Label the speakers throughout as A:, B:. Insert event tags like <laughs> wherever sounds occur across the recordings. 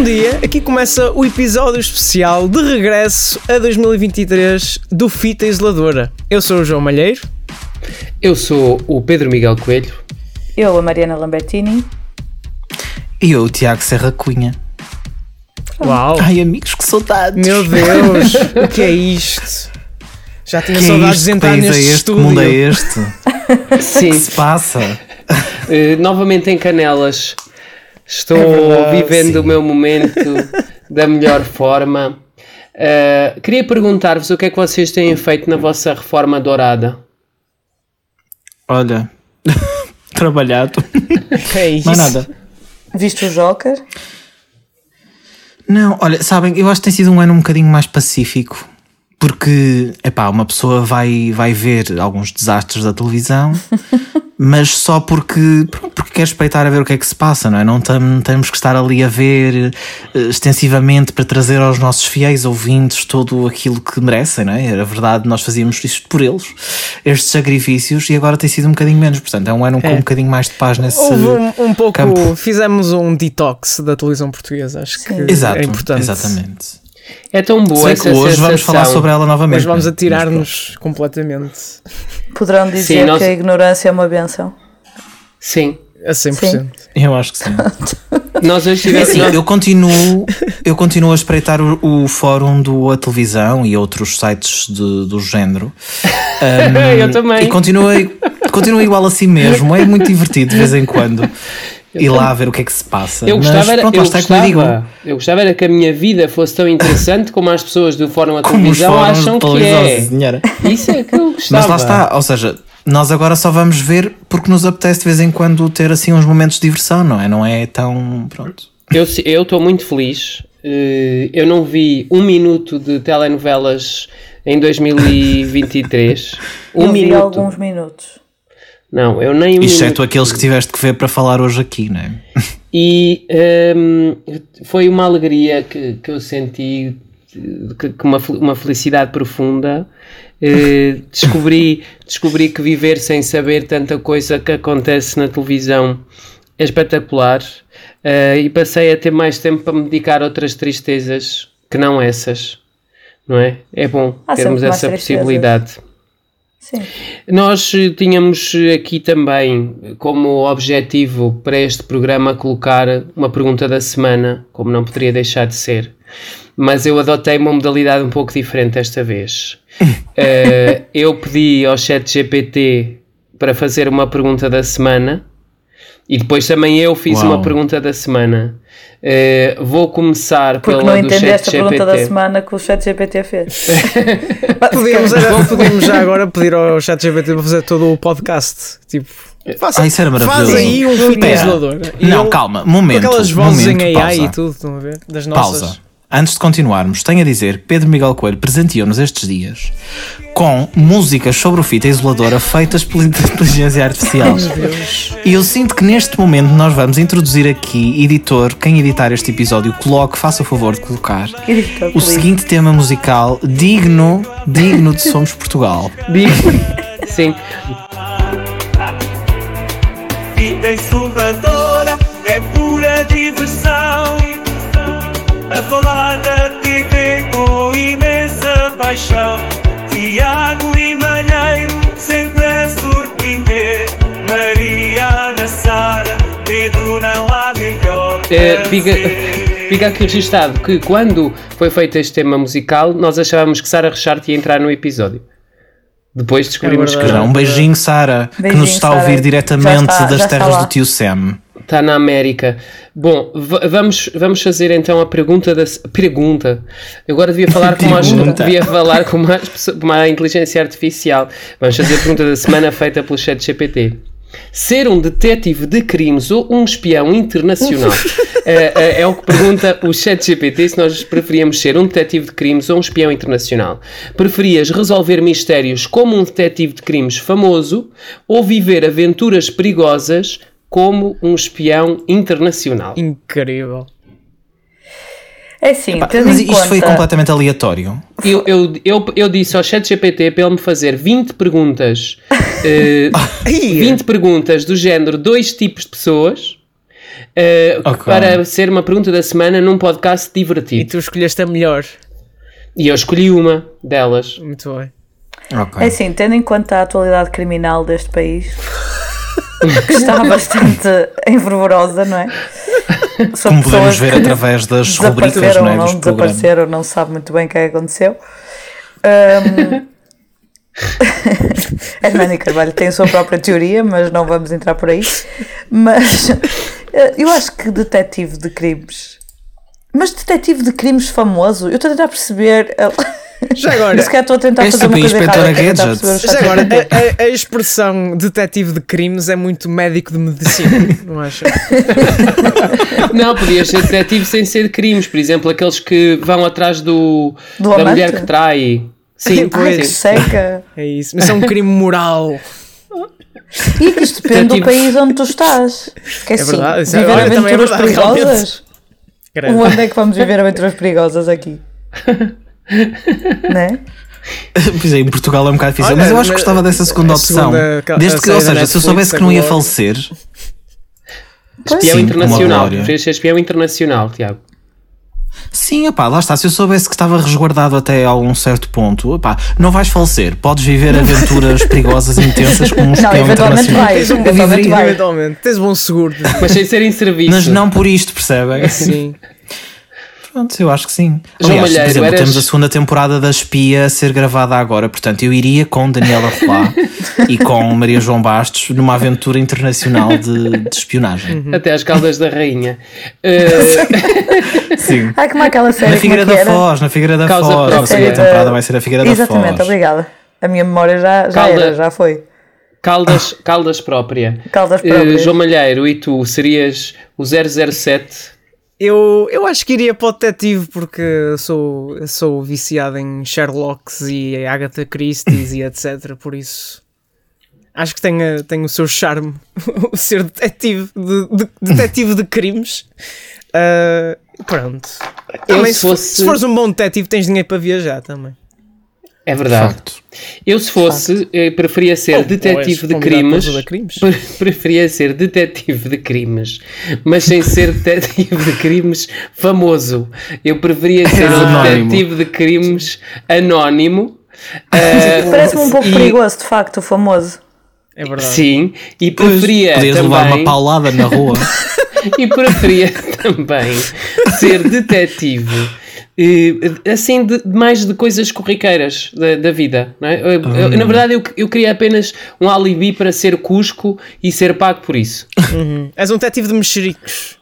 A: Bom dia, aqui começa o episódio especial de regresso a 2023 do Fita Isoladora. Eu sou o João Malheiro.
B: Eu sou o Pedro Miguel Coelho.
C: Eu, a Mariana Lambertini.
D: E eu, o Tiago Serra Cunha.
A: Uau!
D: Ai, amigos, que saudades!
A: Meu Deus, <laughs> o que é isto? Já tinha
D: que
A: saudades
D: é
A: de entrar neste
D: é este?
A: estúdio.
D: Mundo é este? <laughs>
B: Sim,
D: que se passa?
B: uh, novamente em Canelas. Estou
A: É
B: vivendo
D: sim.
B: o meu momento <laughs> da melhor forma. Uh, queria perguntar-vos o que é que vocês têm feito na vossa reforma dourada.
D: Olha, <laughs> trabalhado.
A: Que é isso?
D: É nada.
C: Viste o Joker?
D: Não, olha, sabem, eu acho que tem sido um ano um bocadinho mais pacífico. Porque, epá, uma pessoa vai, vai ver alguns desastres da televisão, <laughs> mas só porque, porque quer espreitar a ver o que é que se passa, não é? Não tam- temos que estar ali a ver eh, extensivamente para trazer aos nossos fiéis ouvintes todo aquilo que merecem, não é? Era verdade, nós fazíamos isto por eles, estes sacrifícios, e agora tem sido um bocadinho menos. Portanto, é um ano com
A: É.
D: um bocadinho mais de paz nesse.
A: Houve um, um pouco.
D: campo. <laughs>
A: Fizemos um detox da televisão portuguesa. Acho que
D: Exato,
A: é importante.
D: exatamente.
B: É tão boa
D: Sei
B: essa
D: que hoje
B: sensação.
D: vamos falar sobre ela novamente.
A: Mas vamos atirar-nos completamente
C: Poderão dizer
B: Sim, nós-
C: que a ignorância é uma benção.
B: Sim.
A: a 100%.
D: Eu acho que sim.
B: Nós hoje
D: É
B: tivemos...
D: assim, eu continuo, eu continuo a espreitar o, o fórum do A Televisão e outros sites de- do género. <laughs> Um,
B: Eu também.
D: E continua, continua igual assim mesmo. É muito divertido de vez em quando ir lá ver o que é que se passa.
B: Eu gostava,
D: Mas
B: era,
D: pronto,
B: eu,
D: lá
B: gostava, eu gostava era que a minha vida fosse tão interessante como as pessoas do Fórum a
D: os
B: televisão acham que é.
D: senhora.
B: Isso é que eu gostava. <laughs>
D: Mas lá está, ou seja, nós agora só vamos ver porque nos apetece de vez em quando ter assim uns momentos de diversão, não é? Não é tão. Pronto.
B: Eu se- eu estou muito feliz. Eh, Eu não vi um minuto de telenovelas em 2023. Um
C: eu vi
B: minuto.
C: alguns minutos.
B: Não, eu nem um
D: Exceto aqueles que tiveste que ver para falar hoje aqui, não é?
B: E ehm, foi uma alegria que, que eu senti, que, que uma, uma felicidade profunda. Eh, <laughs> descobri, descobri que viver sem saber tanta coisa que acontece na televisão é espetacular. Eh, e passei a ter mais tempo para me dedicar a outras tristezas que não essas. Não é? É bom
C: Há
B: termos essa
C: tristezas. Sim.
B: Nós eh, tínhamos eh, aqui também eh, como objetivo para este programa colocar uma pergunta da semana, como não poderia deixar de ser. Mas eu adotei uma modalidade um pouco diferente desta vez. <laughs> Eh, eu pedi ao chat GPT para fazer uma pergunta da semana e depois também eu fiz
D: Uau.
B: uma pergunta da semana. Eh, vou começar
C: Porque
B: pela
C: não entendeste a pergunta da semana que o chat GPT fez. <laughs>
A: Podíamos, era- podíamos já agora pedir ao ChatGPT para fazer todo o podcast. Tipo, faça,
D: Ah, isso era maravilhoso.
A: faz aí um fita isolador.
D: Não,
A: ele-
D: calma,
A: Com
D: momento.
A: aquelas vozes
D: momento,
A: em AI
D: pausa.
A: e tudo, estão a ver? Das nossas.
D: Pausa. Antes de continuarmos, tenho a dizer, Pedro Miguel Coelho presenteou-nos estes dias com músicas sobre o fita isoladora feitas pela <laughs> inteligência artificial. E eu sinto que neste momento nós vamos introduzir aqui, editor, quem editar este episódio, coloque, faça o favor de colocar <laughs>
C: Editor,
D: o
C: please.
D: seguinte tema musical digno, digno de Somos Portugal.
B: Digo- <laughs> Sim,
E: Vida isoladora é pura diversão. Paixão. Tiago e Malheiro sempre a surpreender. Mariana Sara, Pedro não há melhor. A
B: fica, aqui registado que quando foi feito este tema musical, nós achávamos que Sara Richard ia entrar no episódio. Depois descobrimos
A: É
B: que não.
D: um beijinho, Sara, que nos está a ouvir diretamente
C: está-
D: das terras do tio Sam.
B: Está na América. Bom, vamos, vamos fazer então a pergunta da pergunta. Eu agora devia falar as,
D: Pergunta.
B: devia falar como as pessoas- como a inteligência artificial. Vamos fazer a pergunta da semana feita pelo chat GPT. Ser um detetive de crimes ou um espião internacional? <laughs> É, é- é o que pergunta o chat GPT se nós preferíamos ser um detetive de crimes ou um espião internacional. Preferias resolver mistérios como um detetive de crimes famoso ou viver aventuras perigosas como um espião internacional?
A: Incrível.
C: É assim, tendo
D: Mas isto
C: conta...
D: foi completamente aleatório.
B: Eu, eu, eu, eu disse ao chat GPT para ele me fazer 20 perguntas, <laughs> eh, 20 perguntas do género dois tipos de pessoas eh,
D: Ok.
B: para ser uma pergunta da semana num podcast
A: E
B: divertido.
A: tu escolheste a melhor.
B: E eu escolhi uma delas.
A: Muito bem.
D: Ok.
C: É assim, tendo em conta a atualidade criminal deste país, <laughs> que está bastante enfervorosa, não é? São
D: Como podemos ver através das rubricas não é,
C: não desapareceram, não se sabe muito bem o que é que aconteceu. Ahm, <laughs> a Hermana Carvalho tem a sua própria teoria, mas não vamos entrar por aí. Mas eh, eu acho que detetive de crimes. Mas detetive de crimes famoso, eu estou a tentar perceber. eh,
A: Já agora,
C: Se calhar estou a tentar
D: És
C: fazer uma
D: a
C: coisa errada. é
A: já agora a, a- a expressão detetive de crimes é muito médico de medicina, <laughs> não acha?
B: Não, podias ser detetive sem ser de crimes. Por exemplo, aqueles que vão atrás do,
C: Do
B: da
C: amante?
B: mulher que trai. Sim,
C: Ai,
A: Pois.
C: que
B: sim.
C: seca!
A: É isso. Mas é um crime moral.
C: E que isto depende do
B: Detetive.
C: país onde tu estás. Que é, assim,
A: verdade, é-
C: viver
A: olha, também é
C: aventuras
A: verdade,
C: perigosas. Onde é que vamos viver aventuras perigosas aqui? <laughs> <laughs> né?
D: Pois é, em Portugal é um bocado difícil.
A: Olha,
D: mas eu acho que gostava dessa segunda opção.
A: segunda
D: Desde que, ou seja, se eu soubesse
A: a
D: que não ia falecer.
B: Espião
D: Sim,
B: internacional. ser espião internacional, Tiago.
D: sim, opá, lá está. Se eu soubesse que estava resguardado até a um certo ponto, opá, não vais falecer. Podes viver <laughs> aventuras perigosas e intensas como um
C: Não,
D: espião
C: eventualmente
D: internacional.
C: vai.
A: Tens um
C: Eventualmente vai.
A: eventualmente. Tens bom seguro.
B: Mas sem ser em serviço.
D: Mas não por isto, percebem?
A: Sim.
D: Pronto, eu acho que sim.
B: João
D: Aliás,
B: Malheiro,
D: por exemplo,
B: eras-
D: temos a segunda temporada da Espia a ser gravada agora, portanto, eu iria com Daniela Rolá <laughs> e com Maria João Bastos numa aventura internacional de, de espionagem.
B: Até às caldas da rainha. Eh, <laughs>
D: Sim.
C: Ai, como é aquela série
D: Na
C: é
D: Figueira da? Foz, na Figueira da
B: Causa
D: Foz. A
B: própria.
D: segunda temporada vai ser a Figueira
C: Exatamente,
D: da Foz.
C: obrigada. A minha memória já, já
B: Calda-
C: era, já foi.
B: caldas, caldas própria.
C: Caldas
B: Eh,
C: próprias.
B: João Malheiro, e tu serias o 007?
A: Eu, eu acho que iria para o detetive porque sou, sou viciado em Sherlocks e Agatha Christie's e <laughs> etc. Por isso acho que tem, o seu charme <laughs> o ser detetive de, de- detetive de crimes. Ah, pronto. Também,
B: se fosse-
A: se fores um bom detetive, tens dinheiro para viajar também.
B: É
D: De
B: verdade.
D: facto.
B: Eu, se fosse, eh, preferia ser
A: Ou
B: detetive de crimes.
A: crimes.
B: Pre- <laughs> Preferia ser detetive de crimes, mas sem ser <laughs> detetive de crimes famoso. Eu preferia ser um detetive de crimes anónimo. <laughs> eh,
C: Parece-me um pouco
B: e-
C: perigoso, de facto, o famoso.
A: É verdade.
B: Sim, e preferia
D: Podias levar
B: também
D: uma paulada na rua.
B: e preferia também ser detetive assim de, mais de coisas corriqueiras da, da vida não é? Eu- eu- na verdade eu, eu queria apenas um alibi para ser Cusco e ser pago por isso
A: Uhum. És um detetive de mexericos.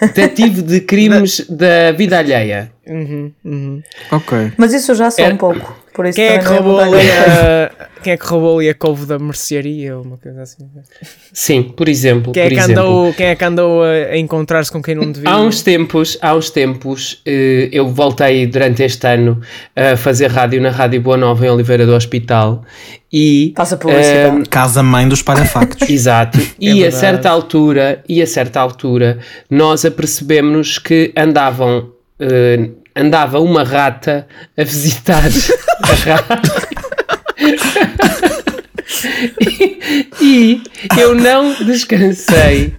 B: detetive de crimes <laughs> da vida alheia
A: Uhum, uhum.
D: ok.
C: Mas isso eu já sou
B: É-
C: um pouco. Por isso
A: Quem, é que
C: não
A: roubou ali a, <laughs> quem é que roubou ali a couve da mercearia? ou Uma coisa assim.
B: sim, por exemplo,
A: Quem é
B: por
A: que
B: exemplo.
A: andou, quem é que andou a, a encontrar-se com quem não devia?
B: Há uns tempos, há uns tempos, eh, eu voltei durante este ano a fazer rádio na Rádio Boa Nova em Oliveira do Hospital e
C: Faça publicidade.
B: eh,
D: Casa mãe dos palhafactos. <laughs>
B: Exato. <laughs> E a
A: verdade.
B: certa altura, e a certa altura, nós apercebemos que andavam eh, andava uma rata a visitar a rata. E, e eu não descansei.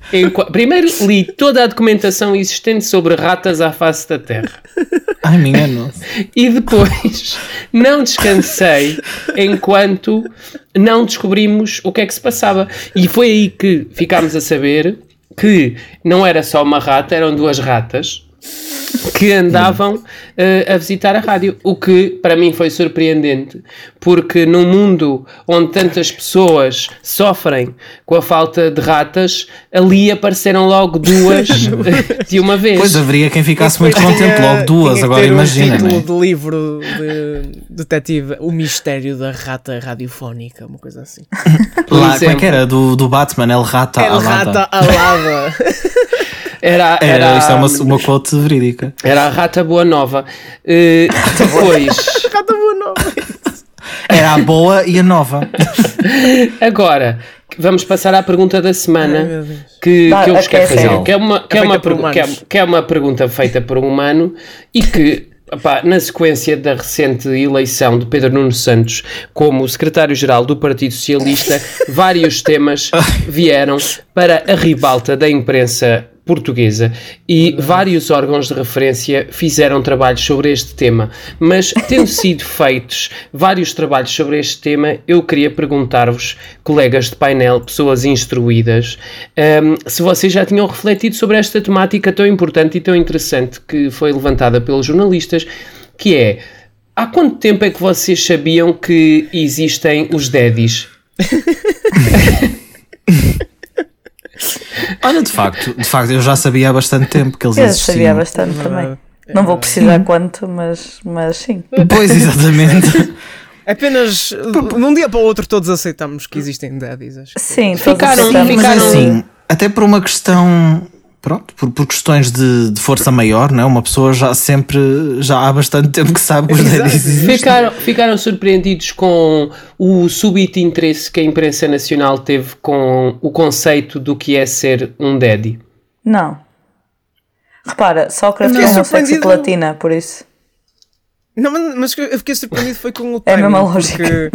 B: Primeiro li toda a documentação existente sobre ratas à face da Terra.
D: Ai, minha nossa.
B: E depois não descansei enquanto não descobrimos o que é que se passava. E foi aí que ficámos a saber que não era só uma rata, eram duas ratas que andavam eh, a visitar a rádio, o que para mim foi surpreendente, porque num mundo onde tantas pessoas sofrem com a falta de ratas, ali apareceram logo duas <laughs> <laughs> de uma vez.
D: Pois haveria quem ficasse muito
A: Depois
D: contente, logo duas, agora
A: ter
D: imagina,
A: um título
D: né?
A: de livro de detetive O Mistério da Rata Radiofónica, uma coisa assim.
D: Lá, como é que era? Do, do Batman, El Rata
A: El
D: Alada.
A: Rata Alada. <laughs>
B: Era,
D: Era,
B: era,
D: isto é uma, uma quote verídica.
B: era a Rata Boa Nova. Eh, depois, <laughs>
A: Rata boa nova.
D: Era a boa e a nova.
B: agora, vamos passar à pergunta da
A: Ai,
B: semana
A: Deus.
B: que,
C: Dá,
B: que eu vos quero fazer. Que é uma, que é,
A: feita
B: uma, que, é, que é uma pergunta feita por um humano e que. opá, na sequência da recente eleição de Pedro Nuno Santos como secretário-geral do Partido Socialista, vários temas <laughs> vieram para a ribalta da imprensa portuguesa. E vários órgãos de referência fizeram trabalhos sobre este tema, mas tendo <laughs> sido feitos vários trabalhos sobre este tema, eu queria perguntar-vos, colegas de painel, pessoas instruídas, hum, se vocês já tinham refletido sobre esta temática tão importante e tão interessante que foi levantada pelos jornalistas, que é há quanto tempo é que vocês sabiam que existem os daddies? <laughs>
D: Olha, de facto, de facto, eu já sabia há bastante tempo que eles
C: Eu
D: existiam.
C: sabia bastante também. Não vou precisar quanto, mas, mas sim.
D: Pois, exatamente. <laughs>
A: Apenas de um dia para o outro todos aceitamos que existem daddies. Acho que
C: Sim, todos
B: Ficaram-
C: aceitamos.
B: Ficaram-
D: assim, até por uma questão. Pronto, por, por questões de, de força maior, não é? Uma pessoa já sempre, já há bastante tempo que sabe que os
A: Exato.
D: daddies existem.
B: Ficaram, ficaram surpreendidos com o súbito interesse que a imprensa nacional teve com o conceito do que é ser um daddy.
C: Não. Repara, Sócrates
A: Não.
C: é homossexo platina, por isso.
A: Não, mas, eu fiquei surpreendido foi com o
C: É a
A: timing,
C: mesma lógica.
A: porque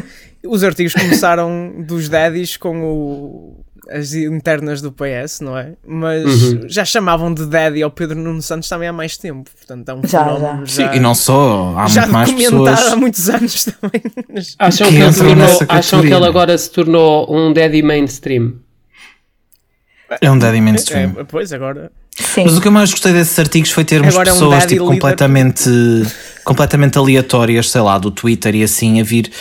A: os artigos começaram dos daddies com o, as internas do PS, não é? Mas
B: Uhum.
A: já chamavam de daddy ao Pedro Nuno Santos também há mais tempo, portanto é um
C: Já,
A: fenómeno
D: Sim,
A: já,
D: e não só, há
A: já
D: muito mais pessoas.
A: há muitos anos <laughs> também.
B: Acham
D: Que
B: que, ele tornou- acham que ele agora se tornou um daddy mainstream?
D: É um daddy mainstream.
A: É, pois, agora.
C: Sim.
D: Mas o que eu mais gostei desses artigos foi termos
A: Agora é um
D: pessoas tipo, completamente, completamente aleatórias, sei lá, do Twitter e assim, a vir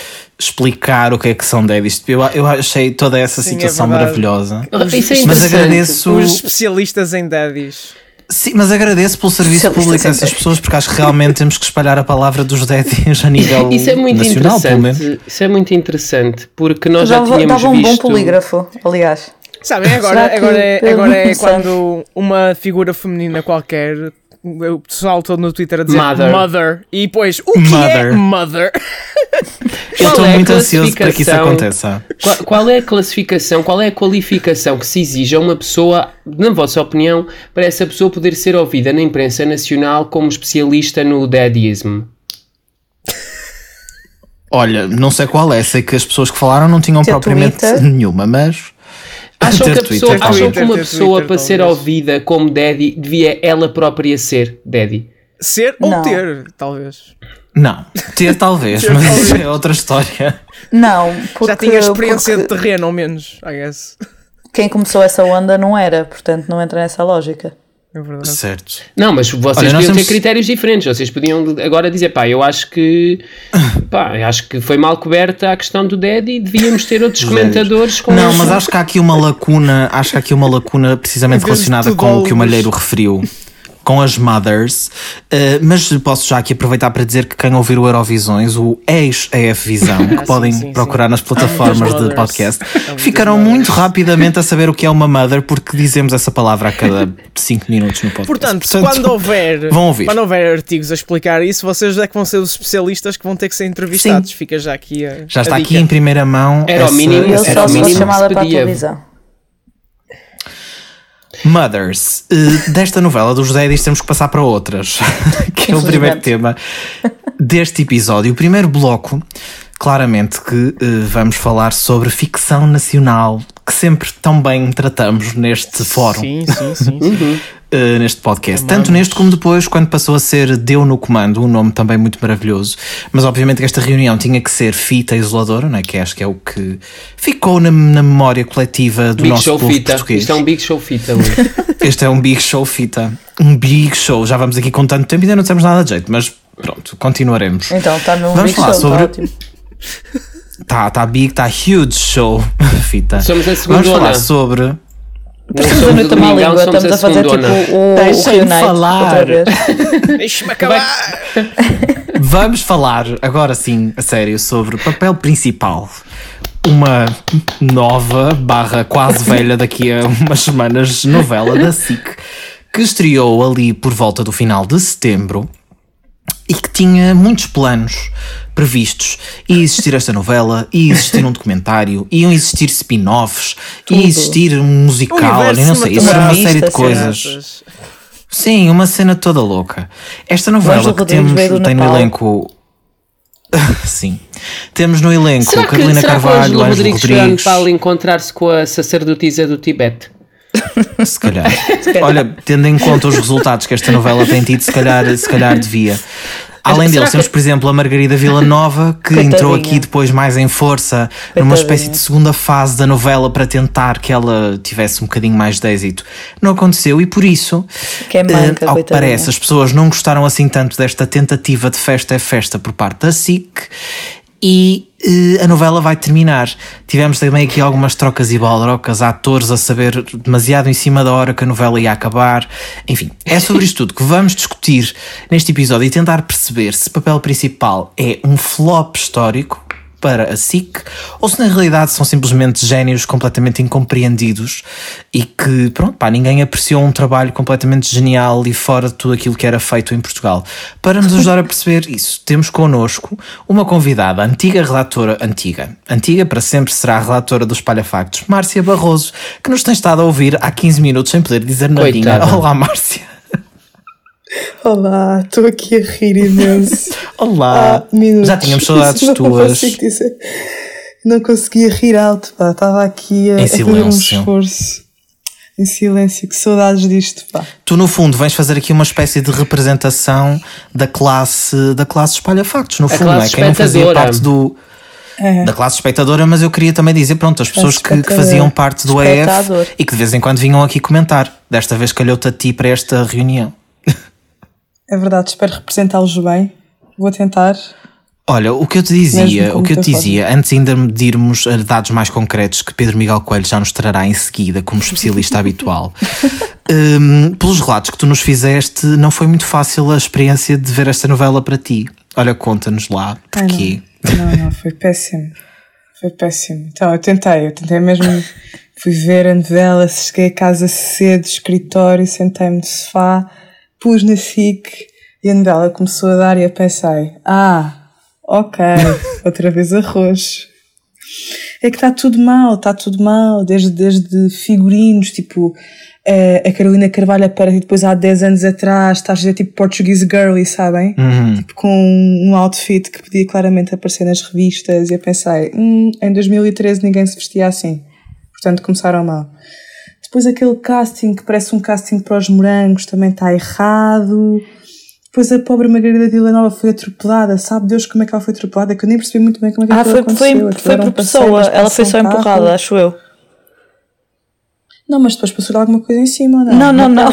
D: explicar o que é que são daddies. Eu, eu achei toda essa
A: Sim, é
D: situação
A: verdade.
D: maravilhosa.
B: Isso é
D: Mas agradeço,
A: Os especialistas em daddies.
D: sim, mas agradeço pelo serviço público a essas pessoas, porque acho que realmente temos que espalhar a palavra dos daddies a nível
B: Isso é muito
D: nacional, pelo menos.
B: interessante. Isso é muito interessante porque nós já
C: Dava,
B: tínhamos
C: dava um bom polígrafo, aliás.
A: Sabem, agora, agora, é, agora é quando uma figura feminina qualquer, o pessoal todo no Twitter a dizer
B: Mother.
A: mother, e depois o que é
D: Mother.
A: mother? <laughs>
D: Eu estou
B: Qual é a
D: muito ansioso para que isso aconteça.
B: Qual, qual é a classificação, qual é a qualificação que se exige a uma pessoa, na vossa opinião, para essa pessoa poder ser ouvida na imprensa nacional como especialista no daddyismo?
D: Olha, não sei qual é, sei que as pessoas que falaram não tinham propriamente nenhuma, mas.
B: Acham que, a pessoa,
D: Twitter,
B: acham que uma pessoa
A: Twitter,
B: para ser
A: talvez.
B: ouvida como daddy devia ela própria ser daddy?
A: Ser ou
C: Não.
A: ter, talvez.
D: Não, ter talvez, <laughs>
A: Ter
D: mas
A: talvez.
D: isso é outra história.
C: Não, porque,
A: Já tinha experiência
C: porque
A: de terreno, ao menos, I guess.
C: quem começou essa onda não era, portanto não entra nessa lógica.
A: É verdade.
D: Certo.
B: Não, mas vocês
D: Olha,
B: podiam ter
D: temos-
B: critérios diferentes. Vocês podiam agora dizer, pá, eu acho que <coughs> pá, eu acho que foi mal coberta a questão do daddy. Devíamos ter outros comentadores com
D: Não, mas acho que há aqui uma lacuna, acho que há aqui uma lacuna precisamente relacionada com o que o. Malheiro referiu. Com as mothers, Eh, mas posso já aqui aproveitar para dizer que quem ouvir o Eurovisões, o ex-EF Visão, <laughs> que
A: sim,
D: podem
A: sim, sim.
D: procurar nas plataformas
A: muitas
D: de podcast, ficaram
A: mothers.
D: muito rapidamente a saber o que é uma mother, porque dizemos essa palavra a cada <laughs> 5 minutos no podcast.
A: Portanto, quando houver, <laughs>
D: vão ouvir.
A: quando houver artigos a explicar isso, vocês é que vão ser os especialistas que vão ter que ser entrevistados. Fica já aqui a.
D: já
A: a
D: está
A: dica.
D: aqui em primeira mão.
B: Era o mínimo,
D: essa
B: era o mínimo
C: chamada para a televisão.
D: Mothers, eh, desta novela dos Daddies temos que passar para outras, <laughs> que é o primeiro tema deste episódio. O primeiro bloco, claramente que eh, vamos falar sobre ficção nacional, que sempre tão bem tratamos neste fórum,
A: Sim, sim, sim. sim. <laughs>
D: eh, neste podcast. Tanto neste como depois, quando passou a ser Deu no Comando, um nome também muito maravilhoso. Mas obviamente que esta reunião tinha que ser fita isoladora, não é? que acho que é o que ficou na, na memória coletiva do
B: Big
D: nosso
B: Show
D: povo
B: Fita.
D: português.
B: Isto é um Big Show Fita. Luís. <laughs>
D: Este é um big show fita. Um big show. Já vamos aqui com tanto tempo e ainda não temos nada de jeito, mas pronto, continuaremos.
C: Então está no
D: Vamos
C: Big
D: falar
C: Show,
D: sobre-
C: está ótimo. <laughs>
D: Tá, tá big, tá huge show <laughs> fita.
B: Somos a
D: Vamos
B: segundona.
D: falar sobre.
B: Não
C: Estamos a língua, estamos a fazer tipo o,
D: Deixem-me
C: Reunite
D: falar. <laughs>
A: Deixa-me acabar!
D: Vamos falar agora sim, a sério, sobre o papel principal. Uma nova, barra quase velha daqui a umas semanas, novela da SIC, que estreou ali por volta do final de setembro e que tinha muitos planos previstos. Ia existir esta novela, ia existir um documentário, iam existir spin-offs, ia existir um musical, eu não sei, ia ser uma série de coisas. Sim, uma cena toda louca. Esta novela que temos tem no
C: Nepal.
D: elenco. <laughs> Sim. Temos no elenco
B: Será que,
D: Carolina
B: será que o
D: Carvalho,
B: Ângelo
D: Ângelo
B: Rodrigues
D: Rodrigues.
B: Nepal encontrar-se com a sacerdotisa do Tibete? <laughs> <laughs>
D: Se calhar. Olha, tendo em conta os resultados que esta novela tem tido, se calhar, se calhar devia. Além
B: será
D: deles,
B: que-
D: temos, por exemplo, a Margarida Villanova, que
C: Coitadinha.
D: entrou aqui depois mais em força, numa
C: Coitadinha.
D: espécie de segunda fase da novela para tentar que ela tivesse um bocadinho mais de êxito. Não aconteceu e por isso,
C: Que é manca,
D: eh, ao que parece, as pessoas não gostaram assim tanto desta tentativa de festa é festa por parte da SIC e eh, a novela vai terminar. Tivemos também aqui algumas trocas e baldrocas, atores a saber demasiado em cima da hora que a novela ia acabar. Enfim, é sobre isto tudo que vamos discutir neste episódio e tentar perceber se o papel principal é um flop histórico para a SIC ou se na realidade são simplesmente génios completamente incompreendidos e que, pronto, pá, ninguém apreciou um trabalho completamente genial e fora de tudo aquilo que era feito em Portugal. Para nos ajudar a perceber isso, temos connosco uma convidada, antiga relatora, antiga, antiga para sempre será a relatora dos Palhafactos, Márcia Barroso, que nos tem estado a ouvir há 15 minutos sem poder dizer nadinha. Olá, Márcia.
F: Olá, estou aqui a rir imenso. <laughs>
D: Olá.
F: Minutos.
D: Já tínhamos saudades <laughs>
F: Não
D: tuas.
F: consigo dizer. Não conseguia rir alto, pá. Estava aqui a,
D: Em
F: a fazer um
D: silêncio.
F: esforço. Em silêncio, que saudades disto, pá.
D: Tu, no fundo, vens fazer aqui uma espécie de representação da classe da classe espalha-factos, no fundo, não é? Quem não fazia parte do.
F: É.
D: Da classe espectadora, mas eu queria também dizer, pronto, as pessoas que, que faziam parte do. EF e que de vez em quando vinham aqui comentar. Desta vez calhou-te a ti para esta reunião. <laughs>
F: É verdade, espero representá-los bem. Vou tentar.
D: Olha, o que eu te dizia, o que eu te dizia, antes ainda de irmos a dados mais concretos que Pedro Miguel Coelho já nos trará em seguida como especialista <laughs> habitual, hum, pelos relatos que tu nos fizeste, não foi muito fácil a experiência de ver esta novela para ti. Olha, conta-nos lá,
F: Ai,
D: porquê?
F: Não, não, foi péssimo. Foi péssimo. Então, eu tentei, eu tentei mesmo. Fui ver a novela, cheguei a casa cedo, escritório, sentei-me no sofá, pus na SIC e a novela começou a dar e eu pensei: ah, ok, <laughs> outra vez arroz. É que está tudo mal, está tudo mal, desde, desde figurinos, tipo, eh, a Carolina Carvalho aparece depois há 10 anos atrás, está a dizer tipo Portuguese Girly, sabem? Tipo, com um outfit que podia claramente aparecer nas revistas e eu pensei, hum, em 2013 ninguém se vestia assim. Portanto, começaram mal. Depois aquele casting que parece um casting para os morangos também está errado. Depois a pobre Margarida Villanova foi atropelada. Sabe Deus como é que ela foi atropelada? Que eu nem percebi muito bem como é que
C: Ah, foi,
F: aconteceu.
C: foi,
F: Aquilo
C: foi
F: um
C: por pessoa, ela foi só
F: um
C: empurrada, acho eu.
F: Não, mas depois passou alguma coisa em cima, ou não?
C: Não, não, não.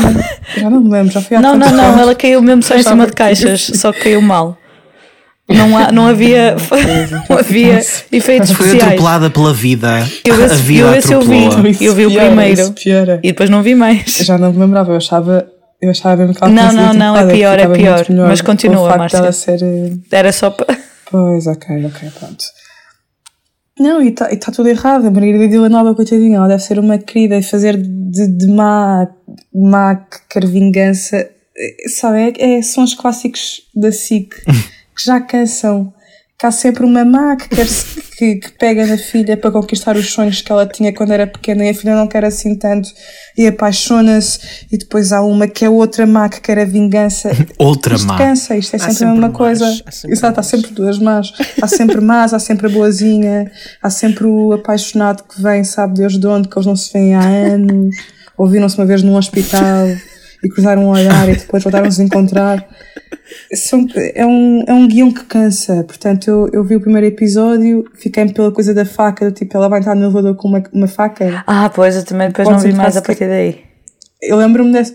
F: Já não me lembro, já fui há
C: Não, não, não, ela caiu mesmo só em cima de caixas, só caiu mal. Não, há, não havia, <laughs> <laughs> não havia efeitos
D: Foi
C: especiais.
D: atropelada pela vida.
C: Eu
D: a
C: esse-
D: vida
C: eu esse eu vi. Eu vi o primeiro. E depois não vi mais.
F: Eu já não me lembrava, eu achava, eu achava mesmo que ela
C: Não, não, não, é pior, é pior. Mas continua, Márcia.
F: ser. eh,
C: Era só para.
F: Pois, ok, ok, pronto. Não, e está tá tudo errado. A Margarida Villanova, coitadinha, ela deve ser uma querida e fazer de, de má, má vingança. Eh, Sabe, é, é- são os clássicos da SIC <laughs> que já cansam. Que há sempre uma má que, quer se- que, que pega na filha para conquistar os sonhos que ela tinha quando era pequena e a filha não quer assim tanto e apaixona-se. E depois há uma que é outra má que quer a vingança.
D: Outra
F: Isto
D: má.
F: cansa, isto é
A: Há
F: sempre,
A: sempre
F: a mesma
A: más,
F: coisa.
A: há sempre
F: Exato, há sempre duas más. Há sempre más, há sempre a boazinha, há sempre o apaixonado que vem, sabe Deus de onde, que eles não se veem há anos, ouviram-se uma vez num hospital e cruzaram um olhar e depois voltaram-se a encontrar. São, é, um, é um guião que cansa. Portanto, eu, eu vi o primeiro episódio, fiquei pela coisa da faca, do tipo, ela vai entrar no elevador com uma, uma faca.
C: Ah, pois, eu também depois
F: Pode
C: não vi mais a partir daí.
F: Eu lembro-me dessa,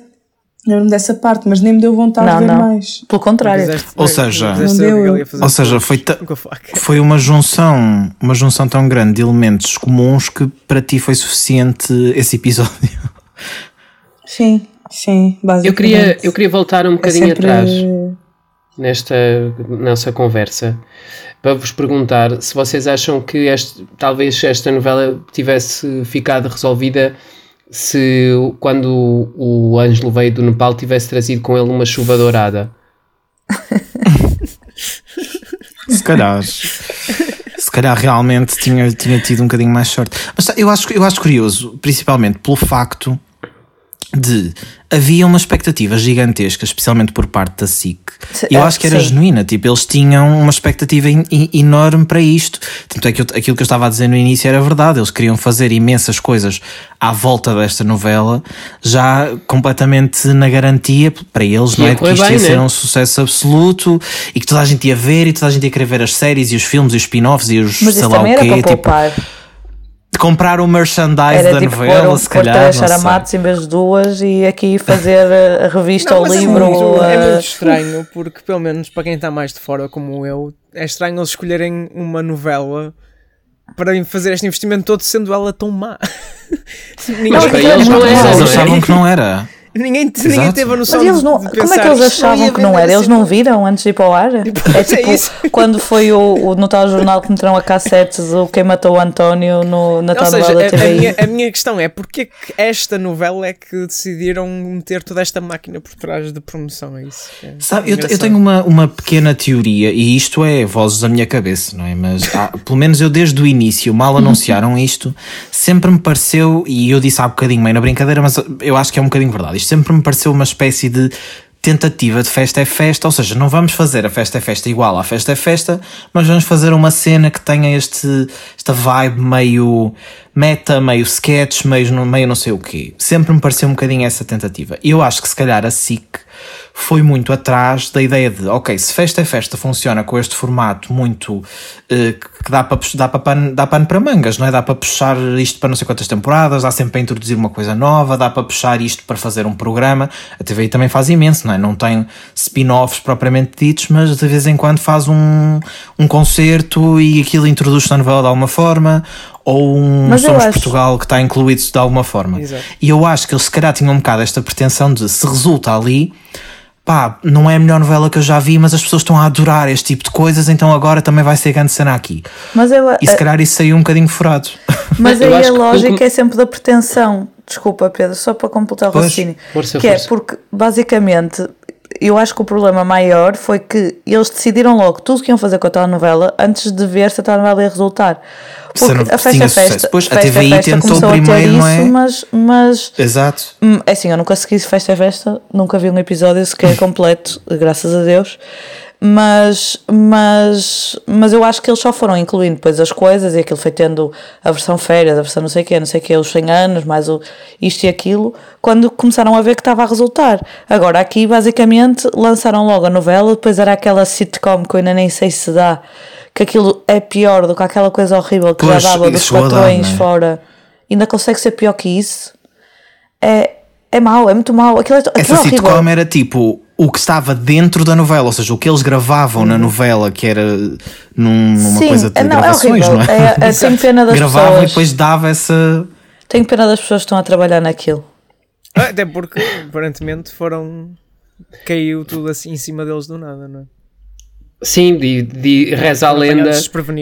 F: lembro dessa parte, mas nem me deu vontade
C: Não,
F: de ver
C: não.
F: mais.
C: Pelo contrário.
A: Fizeste
D: Ou seja-
F: deu.
D: Ou seja, foi, foi uma junção, uma junção tão grande de elementos comuns que para ti foi suficiente esse episódio.
F: Sim, sim, basicamente.
B: Eu queria, eu queria voltar um
F: É
B: bocadinho
F: sempre-
B: atrás nesta nossa conversa para vos perguntar se vocês acham que este, talvez esta novela tivesse ficado resolvida se quando o Ângelo veio do Nepal tivesse trazido com ele uma chuva dourada.
D: Se calhar. Se calhar realmente tinha, tinha tido um bocadinho mais sorte. Mas eu acho, eu acho curioso, principalmente pelo facto de havia uma expectativa gigantesca, especialmente por parte da SIC. E eu acho que era
C: sim.
D: genuína, tipo, eles tinham uma expectativa in- in- enorme para isto. Tanto é que eu- aquilo que eu estava a dizer no início era verdade, eles queriam fazer imensas coisas à volta desta novela, já completamente na garantia para eles, não é? Que isto ia ser
B: né?
D: um sucesso absoluto e que toda a gente ia ver e toda a gente ia querer ver as séries e os filmes e os spin-offs e os
C: Mas
D: sei lá o quê.
C: para
D: Tipo,
C: poupar.
D: Comprar o merchandise
C: Era
D: da
C: tipo
D: novela,
C: pôr,
D: se
C: pôr
D: calhar.
C: três charamatos em vez de duas e aqui fazer a a revista
A: Não,
C: ou o
A: mas é
C: livro.
A: muito-
C: ou a-
A: É muito estranho, porque pelo menos para quem está mais de fora como eu, é estranho eles escolherem uma novela para fazer este investimento todo, sendo ela tão má. <laughs> ninguém,
B: Mas
C: Não,
B: para
C: é
B: eles não
C: muito.
D: Eles
B: não é?
D: achavam que não era.
A: Ninguém, ninguém teve a noção
C: Mas eles
A: de-
C: não,
A: de
C: como é que eles
A: "Isto não
C: achavam que não era? Eles
A: assim
C: não
A: tanto."
C: viram antes de ir para o ar? <laughs> É
A: é
C: tipo
A: isso. <laughs>
C: quando foi o, o no tal jornal que meteram a cassetes o Quem Matou o António no, na tal novela da
A: a, a minha, a minha questão é porque que esta novela é que decidiram meter toda esta máquina por trás de promoção? É isso. é
D: Sabe, eu, eu tenho uma, uma pequena teoria, e isto é vozes da minha cabeça, não é? Mas há- pelo menos eu desde o início, mal anunciaram isto, sempre me pareceu, e eu disse há bocadinho meio na brincadeira, mas eu acho que é um bocadinho verdade. Sempre me pareceu uma espécie de tentativa de festa é festa, ou seja, não vamos fazer a festa é festa igual à festa é festa, mas vamos fazer uma cena que tenha este, esta vibe meio meta, meio sketch, meio, meio não sei o quê. Sempre me pareceu um bocadinho essa tentativa. Eu acho que se calhar a SIC foi muito atrás da ideia de, ok, se festa é festa funciona com este formato muito eh, que dá para dá para pano, dá pano para mangas, não é? Dá para puxar isto para não sei quantas temporadas, dá sempre para introduzir uma coisa nova, dá para puxar isto para fazer um programa. A TVI também faz imenso, não é? Não tem spin-offs propriamente ditos, mas de vez em quando faz um, um concerto e aquilo introduz-se na novela de alguma forma, ou um
C: Mas
D: Somos Portugal que está incluído de alguma forma.
A: Exato.
D: E eu acho que eles se calhar tinham um bocado esta pretensão de se resulta ali, pá, não é a melhor novela que eu já vi, mas as pessoas estão a adorar este tipo de coisas, então agora também vai ser grande cena aqui.
C: Mas, eu,
D: E se calhar isso saiu um bocadinho furado. <laughs>
C: mas aí a
B: que
C: lógica
B: pouco-
C: é sempre da pretensão. Desculpa, Pedro, só para completar o
D: Pois.
C: raciocínio.
B: Força,
C: que
B: força.
C: é porque, basicamente, eu acho que o problema maior foi que eles decidiram logo tudo que iam fazer com a telenovela antes de ver se a telenovela ia resultar. Porque a festa é festa.
D: Pois, a
C: festa é
D: TVI
C: festa
D: tentou primeiro, não é?
C: isso, mas, mas
D: Exato.
C: Hum, É assim, eu nunca segui Festa é Festa, nunca vi um episódio sequer completo, graças a Deus. Mas, mas, mas eu acho que eles só foram incluindo depois as coisas e aquilo foi tendo a versão férias, a versão não sei o quê, não sei o quê, os 100 anos, mais o, isto e aquilo, quando começaram a ver que estava a resultar. Agora aqui, basicamente, lançaram logo a novela, depois era aquela sitcom que eu ainda nem sei se dá, que aquilo é pior do que aquela coisa horrível que
D: Pois,
C: já dava dos
D: dar,
C: patrões
D: não é?
C: fora. Ainda consegue ser pior que isso é, é mau, é muito mau. Aquilo é, aquilo
D: Essa
C: é horrível.
D: sitcom era tipo o que estava dentro da novela, ou seja, o que eles gravavam na novela, que era num- numa
C: Uhum. Sim,
D: coisa de
C: é, não, é
D: gravações,
C: horrível.
D: não é?
C: É, é, <laughs> tenho pena das
D: gravavam
C: pessoas.
D: e depois dava essa.
C: Tenho pena das pessoas que estão a trabalhar naquilo.
A: Ah, Até porque aparentemente foram. caiu tudo assim em cima deles do nada, não é?
B: Sim, de, de reza a lenda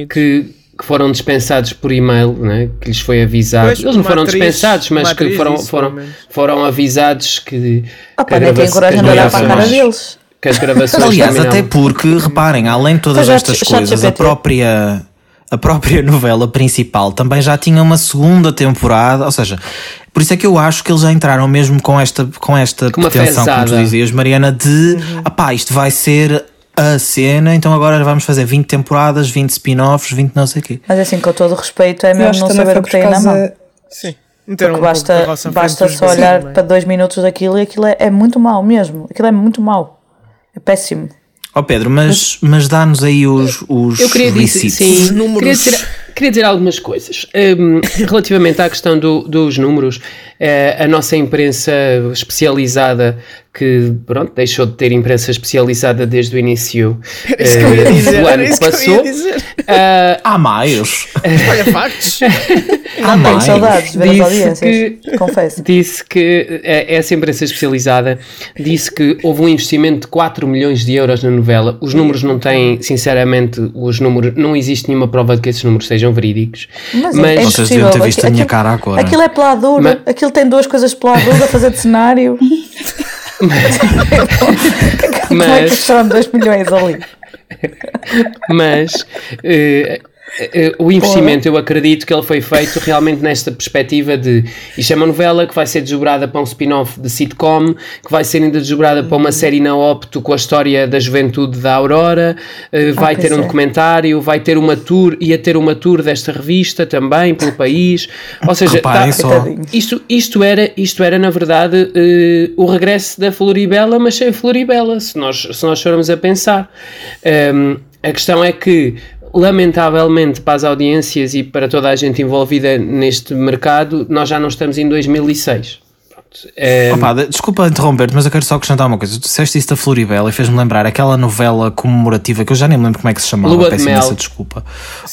B: que, que foram dispensados por e-mail, né? que lhes foi avisado.
A: Pois,
B: Eles não foram
A: atriz-
B: dispensados, mas que foram, foram, foram avisados que,
C: Ah, pá,
B: a
C: nem
B: grava-
C: coragem de olhar para a cara deles.
B: que as gravações
D: Aliás, até porque, reparem, além de todas
C: já,
D: estas
C: chat
D: coisas, a
C: GPT.
D: própria, a própria <laughs> novela principal também já tinha uma segunda temporada, ou seja, por isso é que eu acho que eles já entraram mesmo com esta, com esta
B: Com
D: pretensão, como tu dizias, Mariana, de
C: Uhum.
D: apá, isto vai ser a cena, então agora vamos fazer 20 temporadas, 20 spin-offs, 20 não sei o quê.
C: Mas assim, com todo o respeito, é
F: Eu
C: mesmo não
F: que também
C: saber o que tem na mão.
A: Sim.
C: Porque
A: um
C: basta, basta só olhar
A: não é?
C: para dois minutos daquilo e aquilo é, é muito mau mesmo. Aquilo é muito mau. É péssimo.
D: Ó Pedro, mas, mas dá-nos aí os, os
B: Eu queria dizer, sim,
A: Os números.
B: Queria, dizer, queria dizer algumas coisas. Hum, relativamente à questão do- dos números, eh, a nossa imprensa especializada, que pronto, deixou de ter imprensa especializada desde o início
A: Era <laughs> isso que eu ia
B: eh,
A: dizer.
B: do
A: Era
B: ano que
A: isso que eu ia
B: passou.
A: dizer.
B: Ah,
D: Há mais. <laughs>
A: Olha, factos. <laughs>
D: Há
C: Tenho
D: mais.
C: saudades de ver as
B: Disse
C: audiências,
B: que-
C: confesso.
B: disse que eh, essa imprensa especializada disse que houve um investimento de 4 milhões de euros na novela. Os números não têm, sinceramente, os números, não existe nenhuma prova de que esses números sejam verídicos.
C: Mas,
B: Mas-
C: é
D: Vocês deviam ter visto a minha
C: Aquilo-
D: cara agora.
C: Aquilo é peladura.
B: Mas-
C: Aquilo tem duas coisas peladura a fazer de cenário. Como é que
B: Mas-
C: custaram 2 milhões ali?
B: Mas Eh, O investimento, eu acredito que ele foi feito realmente nesta perspectiva de isto é uma novela que vai ser desdobrada para um spin-off de sitcom, que vai ser ainda desdobrada para uma série na Opto com a história da juventude da Aurora, eh, vai
C: pois
B: ter um
C: é.
B: documentário, vai ter uma tour, ia ter uma tour desta revista também pelo país. Ou seja, tá- isto, isto, era, isto era, na verdade, eh, o regresso da Floribela, mas sem Floribela, se nós, se nós formos a pensar. Ehm, a questão é que, lamentavelmente, para as audiências e para toda a gente envolvida neste mercado, nós já não estamos em 2006. Pronto. Ehm,
D: Opa, de- desculpa interromper-te, mas eu quero só acrescentar uma coisa. Tu disseste isso da Floribela e fez-me lembrar aquela novela comemorativa que eu já nem me lembro como é que se chamava.
B: Lua de
D: peço
B: Mel.
D: imensa desculpa.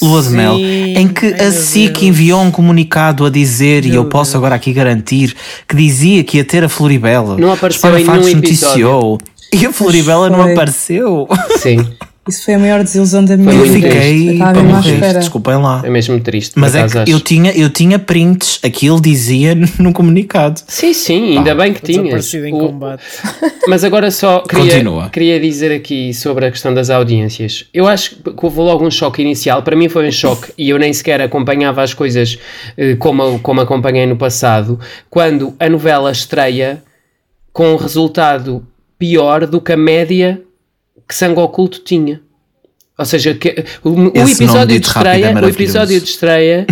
D: Lua de
A: Sim.
D: Mel. Em que a
A: meu
D: SIC enviou um comunicado a dizer, e
A: Meu
D: eu posso
A: Deus.
D: agora aqui garantir, que dizia que ia ter a Floribela.
B: Não apareceu
D: Spy
B: em nenhum
D: noticiou. E a Floribela não apareceu.
B: sim, <laughs>
F: Isso foi a maior desilusão da minha
D: Eu
F: vida.
D: fiquei
F: Eu estava
D: para morrer. Desculpem lá.
B: é mesmo triste.
D: Mas é que
B: acho.
D: eu tinha, eu tinha prints, aquilo dizia <laughs> no comunicado.
B: Sim, sim, ainda bem que tinhas.
A: Em
B: O-
A: combate. <laughs>
B: Mas agora só queria,
D: Continua.
B: queria dizer aqui sobre a questão das audiências. Eu acho que houve logo um choque inicial. Para mim foi um choque e eu nem sequer acompanhava as coisas eh, como, como acompanhei no passado. Quando a novela estreia com um resultado pior do que a média que Sangue Oculto tinha. Ou seja, que, o, o episódio de
D: rápido é
B: estreia, o episódio de estreia,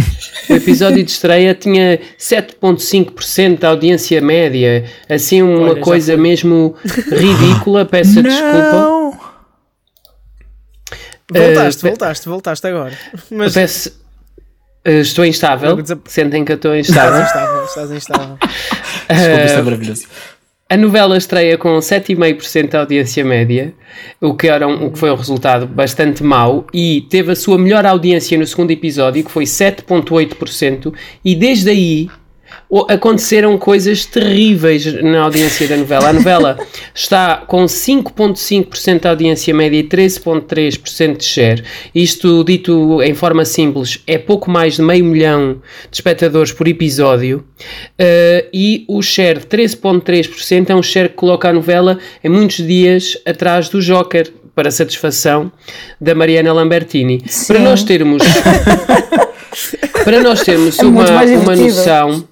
B: o episódio de estreia tinha 7.5% da audiência média, assim uma
A: Olha,
B: coisa
A: foi.
B: mesmo <laughs> ridícula, peço desculpa.
D: Não!
A: Voltaste,
B: pe-
A: voltaste, voltaste agora. Mas
B: Peço, eh, estou instável.
A: Desap-
B: Sentem que eu estou
A: estás
B: instável.
A: instável, estás instável. <laughs>
D: Desculpa, isto é maravilhoso.
B: A novela estreia com 7,5% de audiência média, o que, era um- o que foi um resultado bastante mau, e teve a sua melhor audiência no segundo episódio, que foi 7,8%, e desde aí aconteceram coisas terríveis na audiência da novela. A novela está com 5,5% de audiência média e 13,3% de share. Isto, dito em forma simples, é pouco mais de meio milhão de espectadores por episódio. Uh, e o share de 13,3% é um share que coloca a novela em muitos dias atrás do Joker. Para satisfação da Mariana Lambertini. Para nós termos <laughs> para nós termos
C: É
B: uma, uma noção,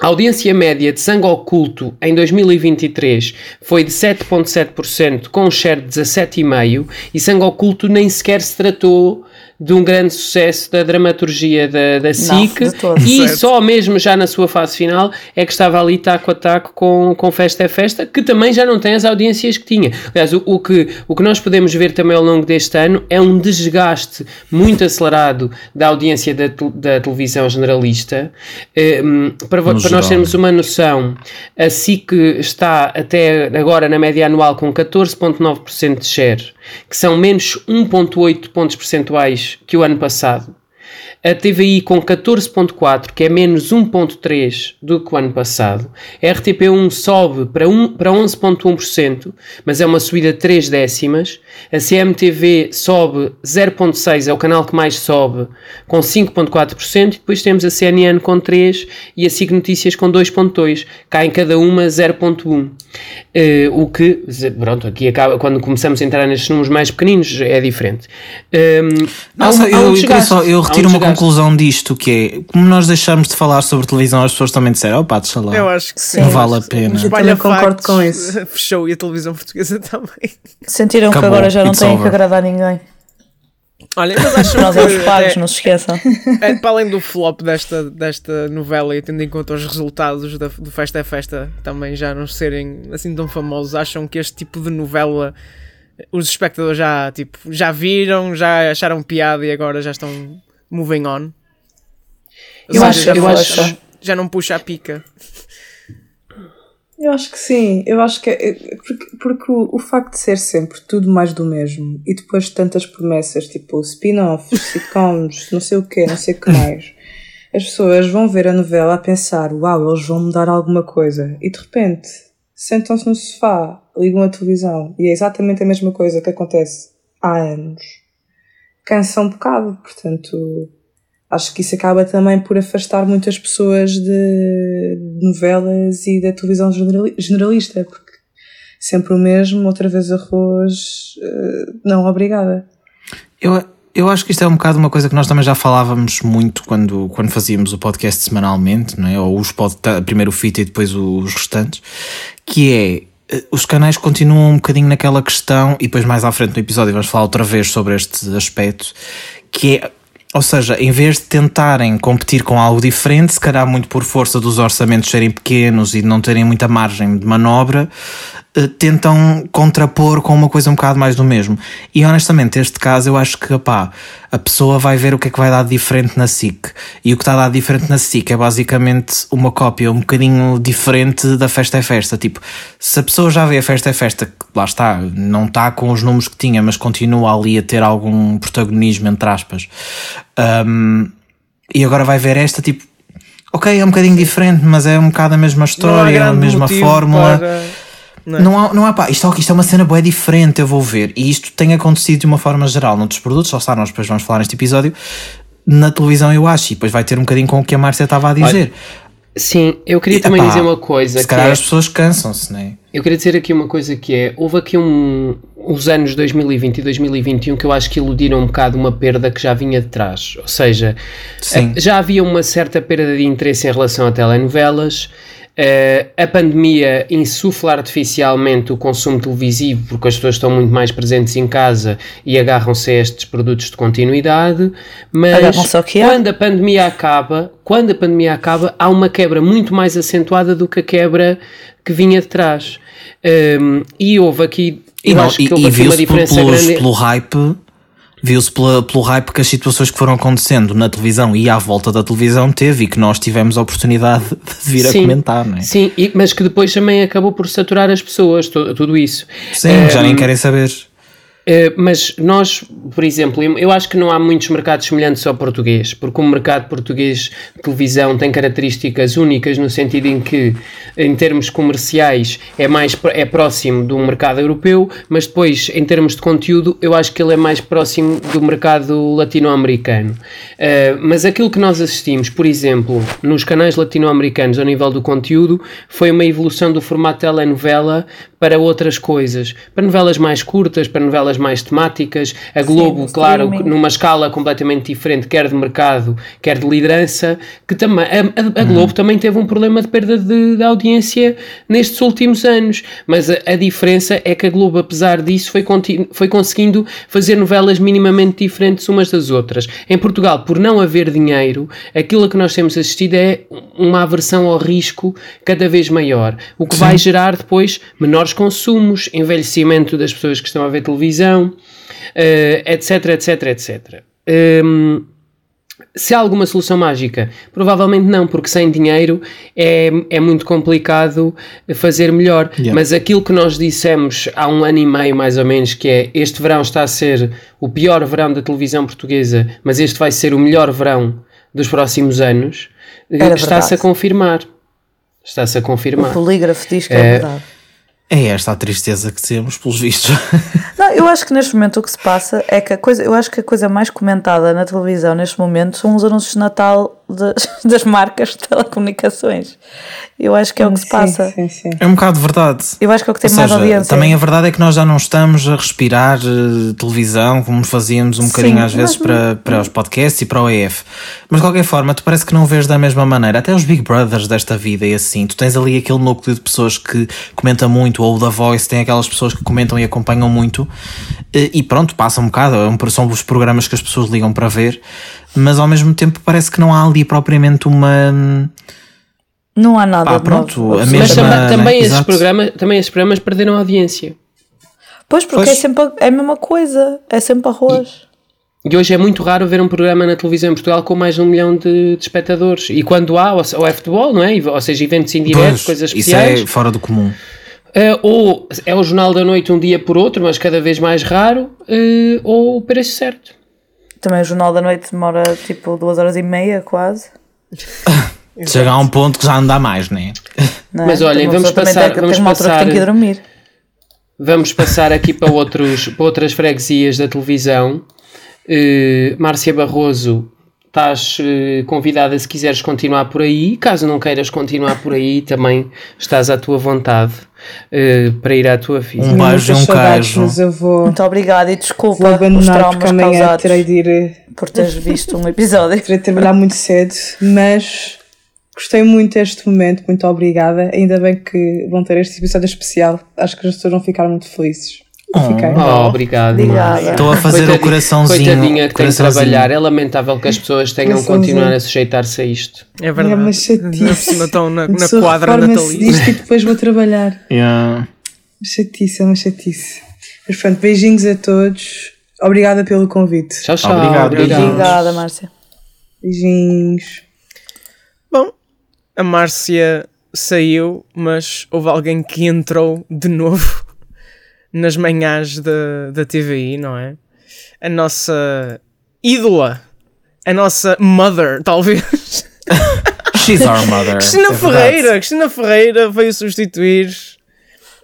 B: a audiência média de sangue oculto em 2023 foi de 7,7%, com um share de 17,5%, e sangue oculto nem sequer se tratou de um grande sucesso da dramaturgia da, da SIC, e
A: Certo.
B: só mesmo já na sua fase final é que estava ali taco a taco com, com Festa é Festa, que também já não tem as audiências que tinha. Aliás, o, o que, o que nós podemos ver também ao longo deste ano é um desgaste muito acelerado da audiência da, da televisão generalista. Eh, hum, para, para nós termos uma noção, a SIC está até agora na média anual com 14,9% de share, que são menos 1,8 pontos percentuais que o ano passado. A TVI com 14.4, que é menos 1.3 do que o ano passado. A RTP1 sobe para, um, para 11.1%, mas é uma subida de 3 décimas. A CMTV sobe 0.6, é o canal que mais sobe, com 5.4%. E depois temos a CNN com 3 e a SIG Notícias com 2.2. Cai em cada uma 0.1. Eh, o que, pronto, aqui acaba, quando começamos a entrar nestes números mais pequeninos, é diferente. Um, há um-
D: Nossa,
B: um
D: eu, eu, só, eu retiro uma
B: desgaste.
D: conclusão disto, que é como nós deixamos de falar sobre televisão, as pessoas também disseram, opá, deixa lá.
A: Eu acho que sim.
D: Não vale a pena.
F: Eu também concordo com isso. <laughs>
A: Fechou e a televisão portuguesa <laughs> também.
C: Sentiram
D: Acabou,
C: que agora já não têm que agradar ninguém.
A: Olha, mas acho
C: Nós
A: que
C: pagos,
A: até-
C: não se esqueçam.
A: É, para além do flop desta, desta novela e tendo em conta os resultados da, do Festa é Festa também já não serem assim tão famosos, acham que este tipo de novela os espectadores já, tipo, já viram, já acharam piada e agora já estão moving on?
C: Eu
A: seja,
C: acho-
A: já,
C: eu acho-
A: já não puxa a pica.
F: Eu acho que sim, eu acho que é, é porque, porque o, o facto de ser sempre tudo mais do mesmo e depois de tantas promessas, tipo spin-offs, <laughs> sitcoms, não sei o quê, não sei o que mais, as pessoas vão ver a novela a pensar, uau, eles vão mudar alguma coisa e de repente sentam-se no sofá, ligam a televisão e é exatamente a mesma coisa que acontece há anos. Cansa um bocado, portanto, acho que isso acaba também por afastar muitas pessoas de novelas e da televisão generali- generalista, porque sempre o mesmo, outra vez arroz, eh, não, obrigada.
D: Eu, Eu acho que isto é um bocado uma coisa que nós também já falávamos muito quando, quando fazíamos o podcast semanalmente, não é? Ou os pod, primeiro o FIT e depois os restantes, que é eh, os canais continuam um bocadinho naquela questão, e depois mais à frente no episódio vamos falar outra vez sobre este aspecto, que é ou seja, em vez de tentarem competir com algo diferente, se calhar muito por força dos orçamentos serem pequenos e não terem muita margem de manobra, tentam contrapor com uma coisa um bocado mais do mesmo. E honestamente, este caso eu acho que a pessoa vai ver o que é que vai dar diferente na SIC. E o que está a dar diferente na SIC é basicamente uma cópia um bocadinho diferente da Festa é Festa. Tipo, se a pessoa já vê a Festa é Festa, lá está, não está com os números que tinha, mas continua ali a ter algum protagonismo, entre aspas. Um, e agora vai ver esta, tipo, ok, é um bocadinho diferente, mas é um bocado a mesma história, a mesma fórmula. Para não, é? não há, não há pá, isto, isto é uma cena boa diferente, eu vou ver. E isto tem acontecido de uma forma geral noutros produtos, só está, nós depois vamos falar neste episódio. Na televisão, eu acho, e depois vai ter um bocadinho com o que a Márcia estava a dizer. Olha,
B: sim, eu queria e, também epá, dizer uma coisa.
D: Se calhar é, as pessoas cansam-se, não é?
B: Eu queria dizer aqui uma coisa que é: houve aqui um, os anos 2020 e 2021 que eu acho que iludiram um bocado uma perda que já vinha de trás. Ou seja, já havia uma certa perda de interesse em relação a telenovelas. Uh, a pandemia insufla artificialmente o consumo televisivo porque as pessoas estão muito mais presentes em casa e agarram-se a estes produtos de continuidade, mas quando a pandemia acaba, quando a pandemia acaba, há uma quebra muito mais acentuada do que a quebra que vinha de trás. Um, ehm, e houve aqui,
D: e, não, e, e viu-se pelo hype viu-se pelo hype que as situações que foram acontecendo na televisão e à volta da televisão teve e que nós tivemos a oportunidade <laughs> de vir sim, a comentar, não é?
B: Sim, e, mas que depois também acabou por saturar as pessoas, tudo, isso.
D: Sim, um, já nem querem saber.
B: Uh, mas nós, por exemplo, eu acho que não há muitos mercados semelhantes ao português, porque o mercado português de televisão tem características únicas no sentido em que, em termos comerciais, é mais é próximo do mercado europeu, mas depois, em termos de conteúdo, eu acho que ele é mais próximo do mercado latino-americano. Uh, mas aquilo que nós assistimos, por exemplo, nos canais latino-americanos ao nível do conteúdo, foi uma evolução do formato telenovela para outras coisas, para novelas mais curtas, para novelas mais temáticas. A Globo, Sim, claro, numa escala completamente diferente, quer de mercado, quer de liderança, que também a, a, a Globo uhum. também teve um problema de perda de, de audiência nestes últimos anos, mas a, a, diferença é que a Globo, apesar disso, foi, foi conseguindo fazer novelas minimamente diferentes umas das outras. Em Portugal, por não haver dinheiro, aquilo a que nós temos assistido é uma aversão ao risco cada vez maior, o que Sim. vai gerar depois menores consumos, envelhecimento das pessoas que estão a ver televisão, uh, etc, etc, etc. Um, se há alguma solução mágica? Provavelmente não, porque sem dinheiro é, é muito complicado fazer melhor. Yeah. Mas aquilo que nós dissemos há um ano e meio, mais ou menos, que é este verão está a ser o pior verão da televisão portuguesa, mas este vai ser o melhor verão dos próximos anos, está-se a confirmar. Está-se a confirmar.
C: O polígrafo diz que é, é verdade.
D: É esta a tristeza que temos, pelos vistos. <laughs>
C: Eu acho que neste momento o que se passa é que a coisa, eu acho que a coisa mais comentada na televisão neste momento são os anúncios de Natal das, <laughs> das marcas de telecomunicações. Eu acho que é o que se passa.
F: Sim, sim.
D: É um bocado verdade.
C: Eu acho que é o que tem Ou mais seja, audiência.
D: Também a verdade é que nós já não estamos a respirar uh, televisão como fazíamos um bocadinho sim, às vezes para, para os podcasts e para o EF. Mas de qualquer forma, tu parece que não vês da mesma maneira. Até os Big Brothers desta vida e assim. Tu tens ali aquele núcleo de pessoas que comenta muito, ou o da Voice tem aquelas pessoas que comentam e acompanham muito. Uh, e pronto, passa um bocado. É são os programas que as pessoas ligam para ver mas ao mesmo tempo parece que não há ali propriamente uma.
C: Não há nada.
D: Ah, pronto,
C: novo.
D: a mesma,
B: mas também,
D: né?
B: esses programas, também esses programas perderam audiência.
C: Pois, porque é pois. É sempre é a mesma coisa, é sempre arroz.
B: E, e, hoje é muito raro ver um programa na televisão em Portugal com mais de um milhão de, de espectadores. E quando há, ou, ou é futebol, não é? Ou seja, eventos indiretos, pois, coisas especiais.
D: Isso é fora do comum.
B: Uh, ou é o Jornal da Noite um dia por outro, mas cada vez mais raro, uh, ou o preço certo.
C: Também o Jornal da Noite demora tipo duas horas e meia quase. <laughs>
D: Chega a um ponto que já não dá mais, né?
B: não é? Mas olhem, vamos passar.
C: Tem,
B: vamos passar
C: tem que ir dormir.
B: Vamos passar aqui para, outros, <laughs> para outras freguesias da televisão. Uh, Márcia Barroso, estás uh, convidada se quiseres continuar por aí. Caso não queiras continuar por aí, também estás à tua vontade. Eh, para ir à tua filha.
D: Um beijo e um queijo.
F: Mas eu vou,
C: Muito obrigada e
F: vou
C: desculpa os
F: abandonar porque amanhã
C: causados
F: terei de ir. eh,
C: por teres visto um episódio.
F: Terei de trabalhar muito cedo, mas gostei muito deste momento, muito obrigada. Ainda bem que vão ter este episódio especial. Acho que as pessoas vão ficar muito felizes.
D: Oh.
B: Oh, obrigado.
D: Estou a fazer
B: Coitadinha-
D: o coraçãozinho.
B: Coitadinha que tem de
D: coraçãozinho.
B: trabalhar. É lamentável que as pessoas tenham
F: Coraçãozinho.
B: continuar a sujeitar-se a isto.
A: É verdade.
F: É uma chatice.
A: Estão na, na quadra
F: reforma-se disto
A: natalícia.
F: e depois vou trabalhar.
D: Yeah.
F: Chatice, é uma chatice. Mas pronto, beijinhos a todos. Obrigada pelo convite.
B: Tchau, tchau.
D: Obrigado.
C: Obrigada, Márcia.
F: Beijinhos.
A: Bom, a Márcia saiu, mas houve alguém que entrou de novo nas manhãs da, da TVI, não é? A nossa ídola, a nossa mother, talvez. <laughs>
D: She's our mother.
A: Cristina
D: é verdade.
A: Ferreira, Cristina Ferreira veio substituir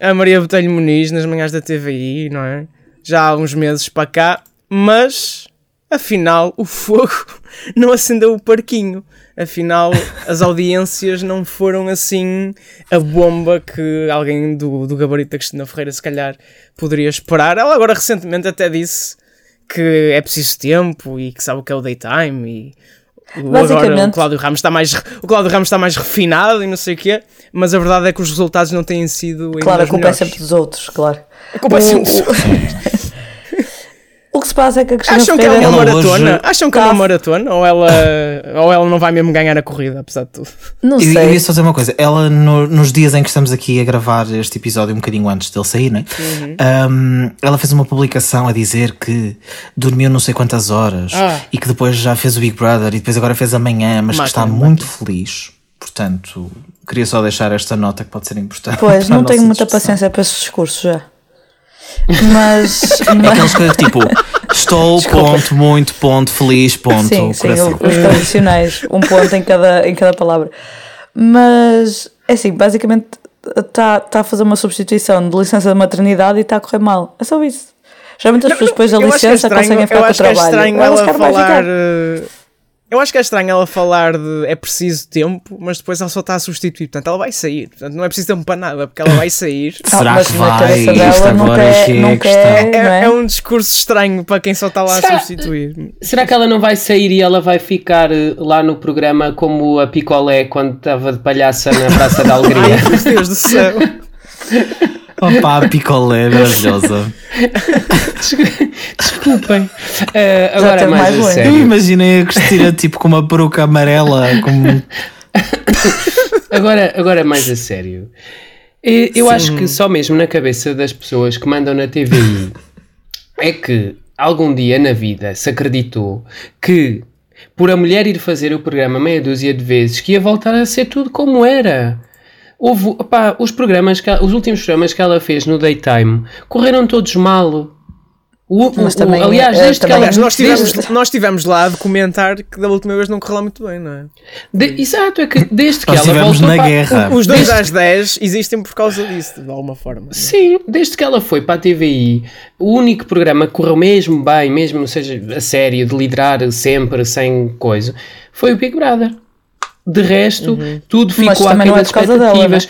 A: a Maria Botelho Muniz nas manhãs da TVI, não é? Já há uns meses para cá, mas afinal o fogo <laughs> não acendeu o parquinho. Afinal, as audiências não foram assim a bomba que alguém do, do gabarito da Cristina Ferreira se calhar poderia esperar. Ela agora recentemente até disse que é preciso tempo e que sabe o que é o daytime e agora o Cláudio Ramos está mais o Cláudio Ramos está mais refinado e não sei o quê, mas a verdade é que os resultados não têm sido
C: Claro, a culpa é sempre dos outros, claro.
A: A culpa é sempre dos
C: o- <laughs> O que se passa é que a Cristina
A: Acham que é uma
C: Ferreira
D: Ela
A: maratona?
D: hoje-
A: Acham que é
C: Tá.
A: uma maratona? Ou ela, ou ela não vai mesmo ganhar a corrida, apesar de tudo?
C: não
D: Eu, eu
C: sei.
D: ia só dizer uma coisa. Ela, no- nos dias em que estamos aqui a gravar este episódio, um bocadinho antes dele sair, né? Um, ela fez uma publicação a dizer que dormiu não sei quantas horas
A: Ah.
D: e que depois já fez o Big Brother e depois agora fez amanhã, mas que está
A: Máquina,
D: muito feliz. Portanto, queria só deixar esta nota que pode ser importante.
C: Pois, <laughs> não tenho muita
D: discussão.
C: paciência para esses discursos já. Mas,
D: É
C: mas
D: aqueles que tipo, estou, ponto, muito, ponto, feliz, ponto,
C: sim, sim,
D: coração.
C: os tradicionais, um ponto em cada, em cada palavra. Mas, é assim, basicamente está tá a fazer uma substituição de licença de maternidade e está a correr mal. É só isso. Geralmente as pessoas depois da
A: é
C: licença
A: estranho-
C: conseguem ficar com o
A: acho que é
C: trabalho.
A: estranho
C: Ela,
A: ela falar. Eu acho que é estranho ela falar de é preciso tempo, mas depois ela só está a substituir. Portanto, ela vai sair. Portanto, não é preciso tempo para nada, porque ela vai sair. <laughs>
D: Será
C: mas
D: que vai? Isto agora é
C: é,
D: que é a
C: é, não
A: É,
C: é?
A: é um discurso estranho para quem só está lá a
B: Será-
A: substituir.
B: Será que ela não vai sair e ela vai ficar eh, lá no programa como a Picolé quando estava de palhaça na Praça da <laughs> Alegria?
A: Ai, meu Deus do céu. <laughs>
D: Opa, a picolé maravilhosa.
B: Desculpem. Eh, agora mais,
C: mais
B: a
C: longe.
D: Eu
B: sério.
D: imaginei a Cristina tipo com uma peruca amarela, como
B: Agora, agora mais a sério. Eu acho que só mesmo na cabeça das pessoas que mandam na TVI é que algum dia na vida se acreditou que por a mulher ir fazer o programa meia dúzia de vezes que ia voltar a ser tudo como era. Houve, opá, os programas que os últimos programas que ela fez no daytime correram todos mal. O- o-
C: Mas
B: o-
C: também,
B: aliás,
C: eh,
B: desde que
C: também-
B: ela
A: Aliás, nós
B: desde-
A: tivemos, nós tivemos lá a documentar que da última vez não correu lá muito bem, não é?
B: de- exato, é que desde que
D: nós
B: ela voltou
D: na
B: para-
D: guerra.
A: Os dois às 10 existem por causa disso, de alguma forma.
B: Sim, desde que ela foi para a TVI, o único programa que correu mesmo bem, mesmo não seja a sério, de liderar sempre sem coisa, foi o Big Brother. De resto, tudo
C: Mas
B: ficou
C: não é
B: das
C: causa dela,
B: expectativas.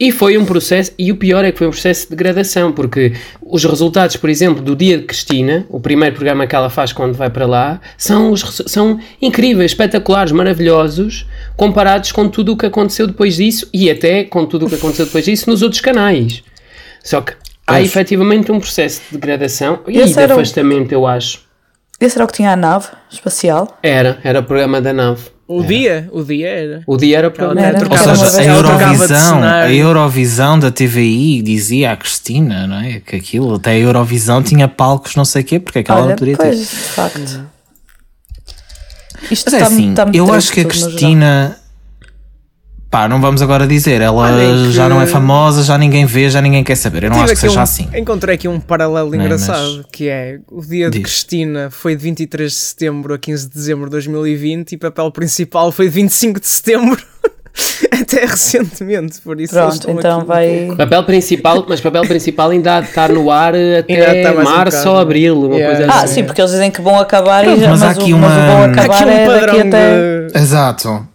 B: E foi um processo, e o pior é que foi um processo de degradação, porque os resultados, por exemplo, do dia de Cristina, o primeiro programa que ela faz quando vai para lá, são, os, são incríveis, espetaculares, maravilhosos, comparados com tudo o que aconteceu depois disso e até com tudo o que aconteceu depois disso nos outros canais. Só que há
D: Pois.
B: efetivamente um processo de degradação e
C: Esse
B: de
C: o-
B: afastamento, eu acho.
C: Esse era o que tinha a nave espacial.
B: Era, era o programa da nave.
A: O dia, o dia era.
B: O dia era o programa
A: Ela
C: Era.
D: Ou seja, a Eurovisão, a. Eurovisão da TVI dizia à Cristina, não é? Que aquilo, até a Eurovisão tinha palcos, não sei o quê, porque é que ela
C: Olha,
D: não poderia
C: pois,
D: ter.
C: de facto. Isto
D: Mas é assim, eu acho que a. Cristina. Pá, não vamos agora dizer, ela
A: Olha, que-
D: já não é famosa, já ninguém vê, já ninguém quer saber. Eu não
A: Tive
D: acho que seja
A: um-
D: assim.
A: Encontrei aqui um paralelo
D: é,
A: engraçado,
D: mas-
A: que é o dia de
D: Diz.
A: Cristina foi de 23 de setembro a 15 de dezembro de 2020 e papel principal foi de 25 de setembro <laughs> até recentemente, por isso
C: Pronto, então
A: aqui-
C: vai.
B: Papel principal, mas papel principal ainda há de estar no ar até
A: está um
B: março
A: bocado.
B: ou abril, uma
A: Yeah.
B: coisa
C: Ah,
B: assim.
C: sim, porque eles dizem que vão acabar e já,
D: mas
C: mas,
D: há
C: o,
D: aqui
C: mas o
D: uma-
C: vão
D: Há
A: Há
C: acabar
A: aqui um
C: é
A: padrão
C: daqui até.
A: de...
D: Exato.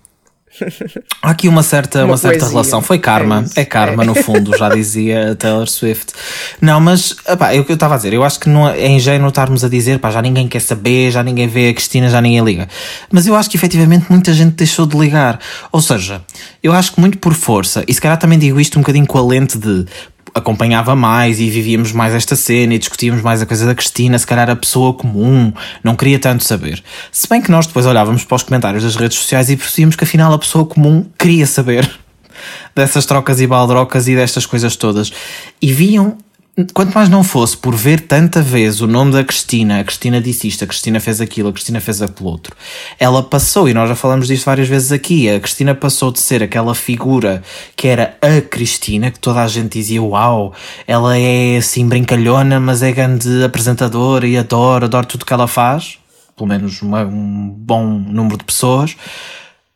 D: Há aqui uma certa, uma,
A: Uma
D: certa
A: poesia.
D: relação. Foi karma.
A: É
D: É, karma, no fundo, já dizia Taylor Swift. Não, mas epá, é o que eu estava a dizer. Eu acho que não é ingênuo estarmos a dizer pá, já ninguém quer saber, já ninguém vê a Cristina, já ninguém liga. Mas eu acho que efetivamente muita gente deixou de ligar. Ou seja, eu acho que muito por força, e se calhar também digo isto um bocadinho com a lente de acompanhava mais e vivíamos mais esta cena e discutíamos mais a coisa da Cristina, se calhar a pessoa comum não queria tanto saber. Se bem que nós depois olhávamos para os comentários das redes sociais e percebíamos que afinal a pessoa comum queria saber <laughs> dessas trocas e baldrocas e destas coisas todas. E viam, quanto mais não fosse por ver tanta vez o nome da Cristina, a Cristina disse isto, a Cristina fez aquilo, a Cristina fez aquilo outro, ela passou, e nós já falamos disto várias vezes aqui, a Cristina passou de ser aquela figura que era a Cristina, que toda a gente dizia, uau, ela é assim brincalhona, mas é grande apresentadora e adoro, adoro tudo que ela faz, pelo menos uma- um bom número de pessoas,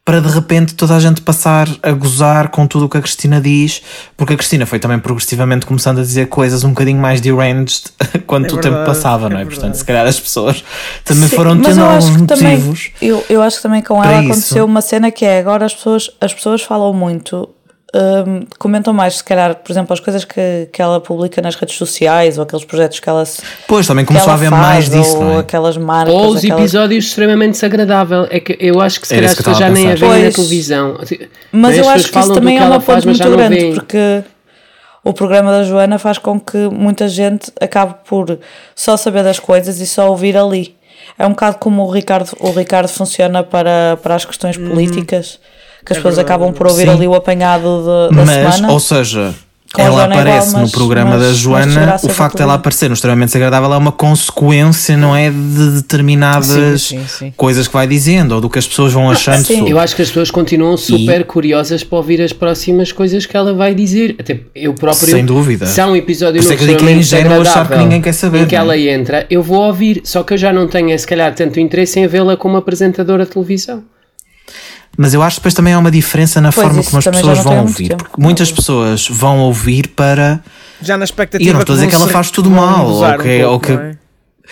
D: para de repente toda a gente passar a gozar com tudo o que a Cristina diz, porque a Cristina foi também progressivamente começando a dizer coisas um bocadinho mais deranged <laughs> quando
A: É
D: o tempo
A: verdade,
D: passava, não é?
A: é
D: Portanto,
A: verdade.
D: se calhar as pessoas também
C: Sim,
D: foram tendo alguns
C: que também,
D: motivos.
C: eu, eu acho que também com ela
D: isso.
C: aconteceu uma cena que é agora as pessoas, as pessoas falam muito, hum, comentam mais, se calhar, por exemplo, as coisas que, que ela publica nas redes sociais ou aqueles projetos que ela se.
D: Pois, também começou a haver mais disso,
C: ou
D: não é?
C: aquelas marcas.
B: Ou os
C: aquelas-
B: episódios extremamente desagradável. É que eu acho que se
D: Era
B: calhar as pessoas já nem a veem na televisão.
C: Mas
B: Não é?
C: eu acho que isso também é
B: ela
C: uma
B: mas
C: muito grande, porque o programa da Joana faz com que muita gente acabe por só saber das coisas e só ouvir ali. É um bocado como o Ricardo, o Ricardo funciona para, para as questões políticas, que as pessoas
A: verdade.
C: acabam por ouvir
D: Sim.
C: ali o apanhado de- da
D: Mas,
C: semana.
D: ou seja,
C: Com a
D: ela
C: é igual,
D: aparece
C: mas-
D: no programa
C: mas-
D: da Joana, o facto de ela aparecer no extremamente desagradável é uma consequência, não é? De determinadas
A: Sim, sim, sim.
D: coisas que vai dizendo ou do que as pessoas vão achando
C: sim.
D: sobre.
B: Eu acho que as pessoas continuam super curiosas para ouvir as próximas coisas que ela vai dizer. Até eu próprio.
D: Sem dúvida.
B: Se há um episódio
D: Por isso
B: novo
D: é que é achar que ninguém quer saber,
B: em que
D: é?
B: ela entra, eu vou ouvir. Só que eu já não tenho, se calhar, tanto interesse em vê-la como apresentadora de televisão.
D: Mas eu acho que depois também há uma diferença na
C: Pois,
D: forma como as pessoas vão ouvir.
C: tempo.
D: Porque muitas pessoas vão ouvir para.
A: Já na expectativa.
D: E eu não estou a dizer que ela faz tudo mal,
A: gozar
D: ou que-
A: um
D: ou
A: pouco,
D: que-
A: é?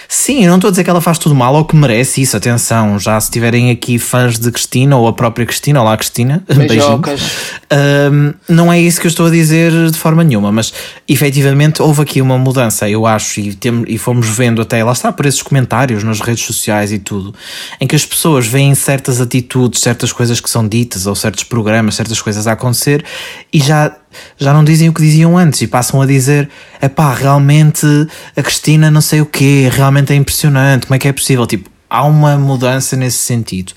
D: Sim, eu não estou a dizer que ela faz tudo mal ou que merece isso. Atenção, já se tiverem aqui fãs de Cristina ou a própria Cristina, olá Cristina. <laughs>
B: Beijocas.
D: Ahm, não é isso que eu estou a dizer de forma nenhuma, mas efetivamente houve aqui uma mudança, eu acho, e, tem, e fomos vendo até, lá está, por esses comentários nas redes sociais e tudo, em que as pessoas veem certas atitudes, certas coisas que são ditas, ou certos programas, certas coisas a acontecer, e já, já não dizem o que diziam antes, e passam a dizer: epá, realmente a Cristina não sei o quê, realmente é impressionante, como é que é possível? Tipo, há uma mudança nesse sentido.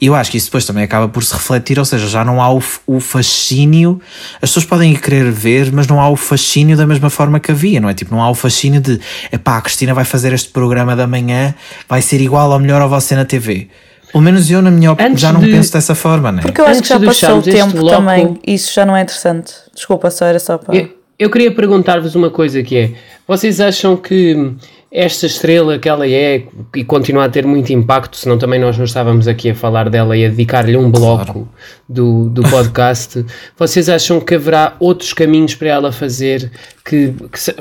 D: E eu acho que isso depois também acaba por se refletir, ou seja, já não há o, o fascínio, as pessoas podem querer ver, mas não há o fascínio da mesma forma que havia, não é? Tipo, não há o fascínio de, epá, a Cristina vai fazer este programa da manhã, vai ser igual ou melhor ao você na TV. Pelo menos eu, na minha opinião, já não
B: de-
D: penso dessa forma, não é?
C: Porque eu acho
B: Antes
C: que já
B: de
C: passou o tempo
B: bloco-
C: também, isso já não é interessante. Desculpa, só era só para.
B: Eu, eu queria perguntar-vos uma coisa que é, vocês acham que esta estrela que ela é e continua a ter muito impacto, senão também nós não estávamos aqui a falar dela e a dedicar-lhe um bloco do, do podcast, vocês acham que haverá outros caminhos para ela fazer que, que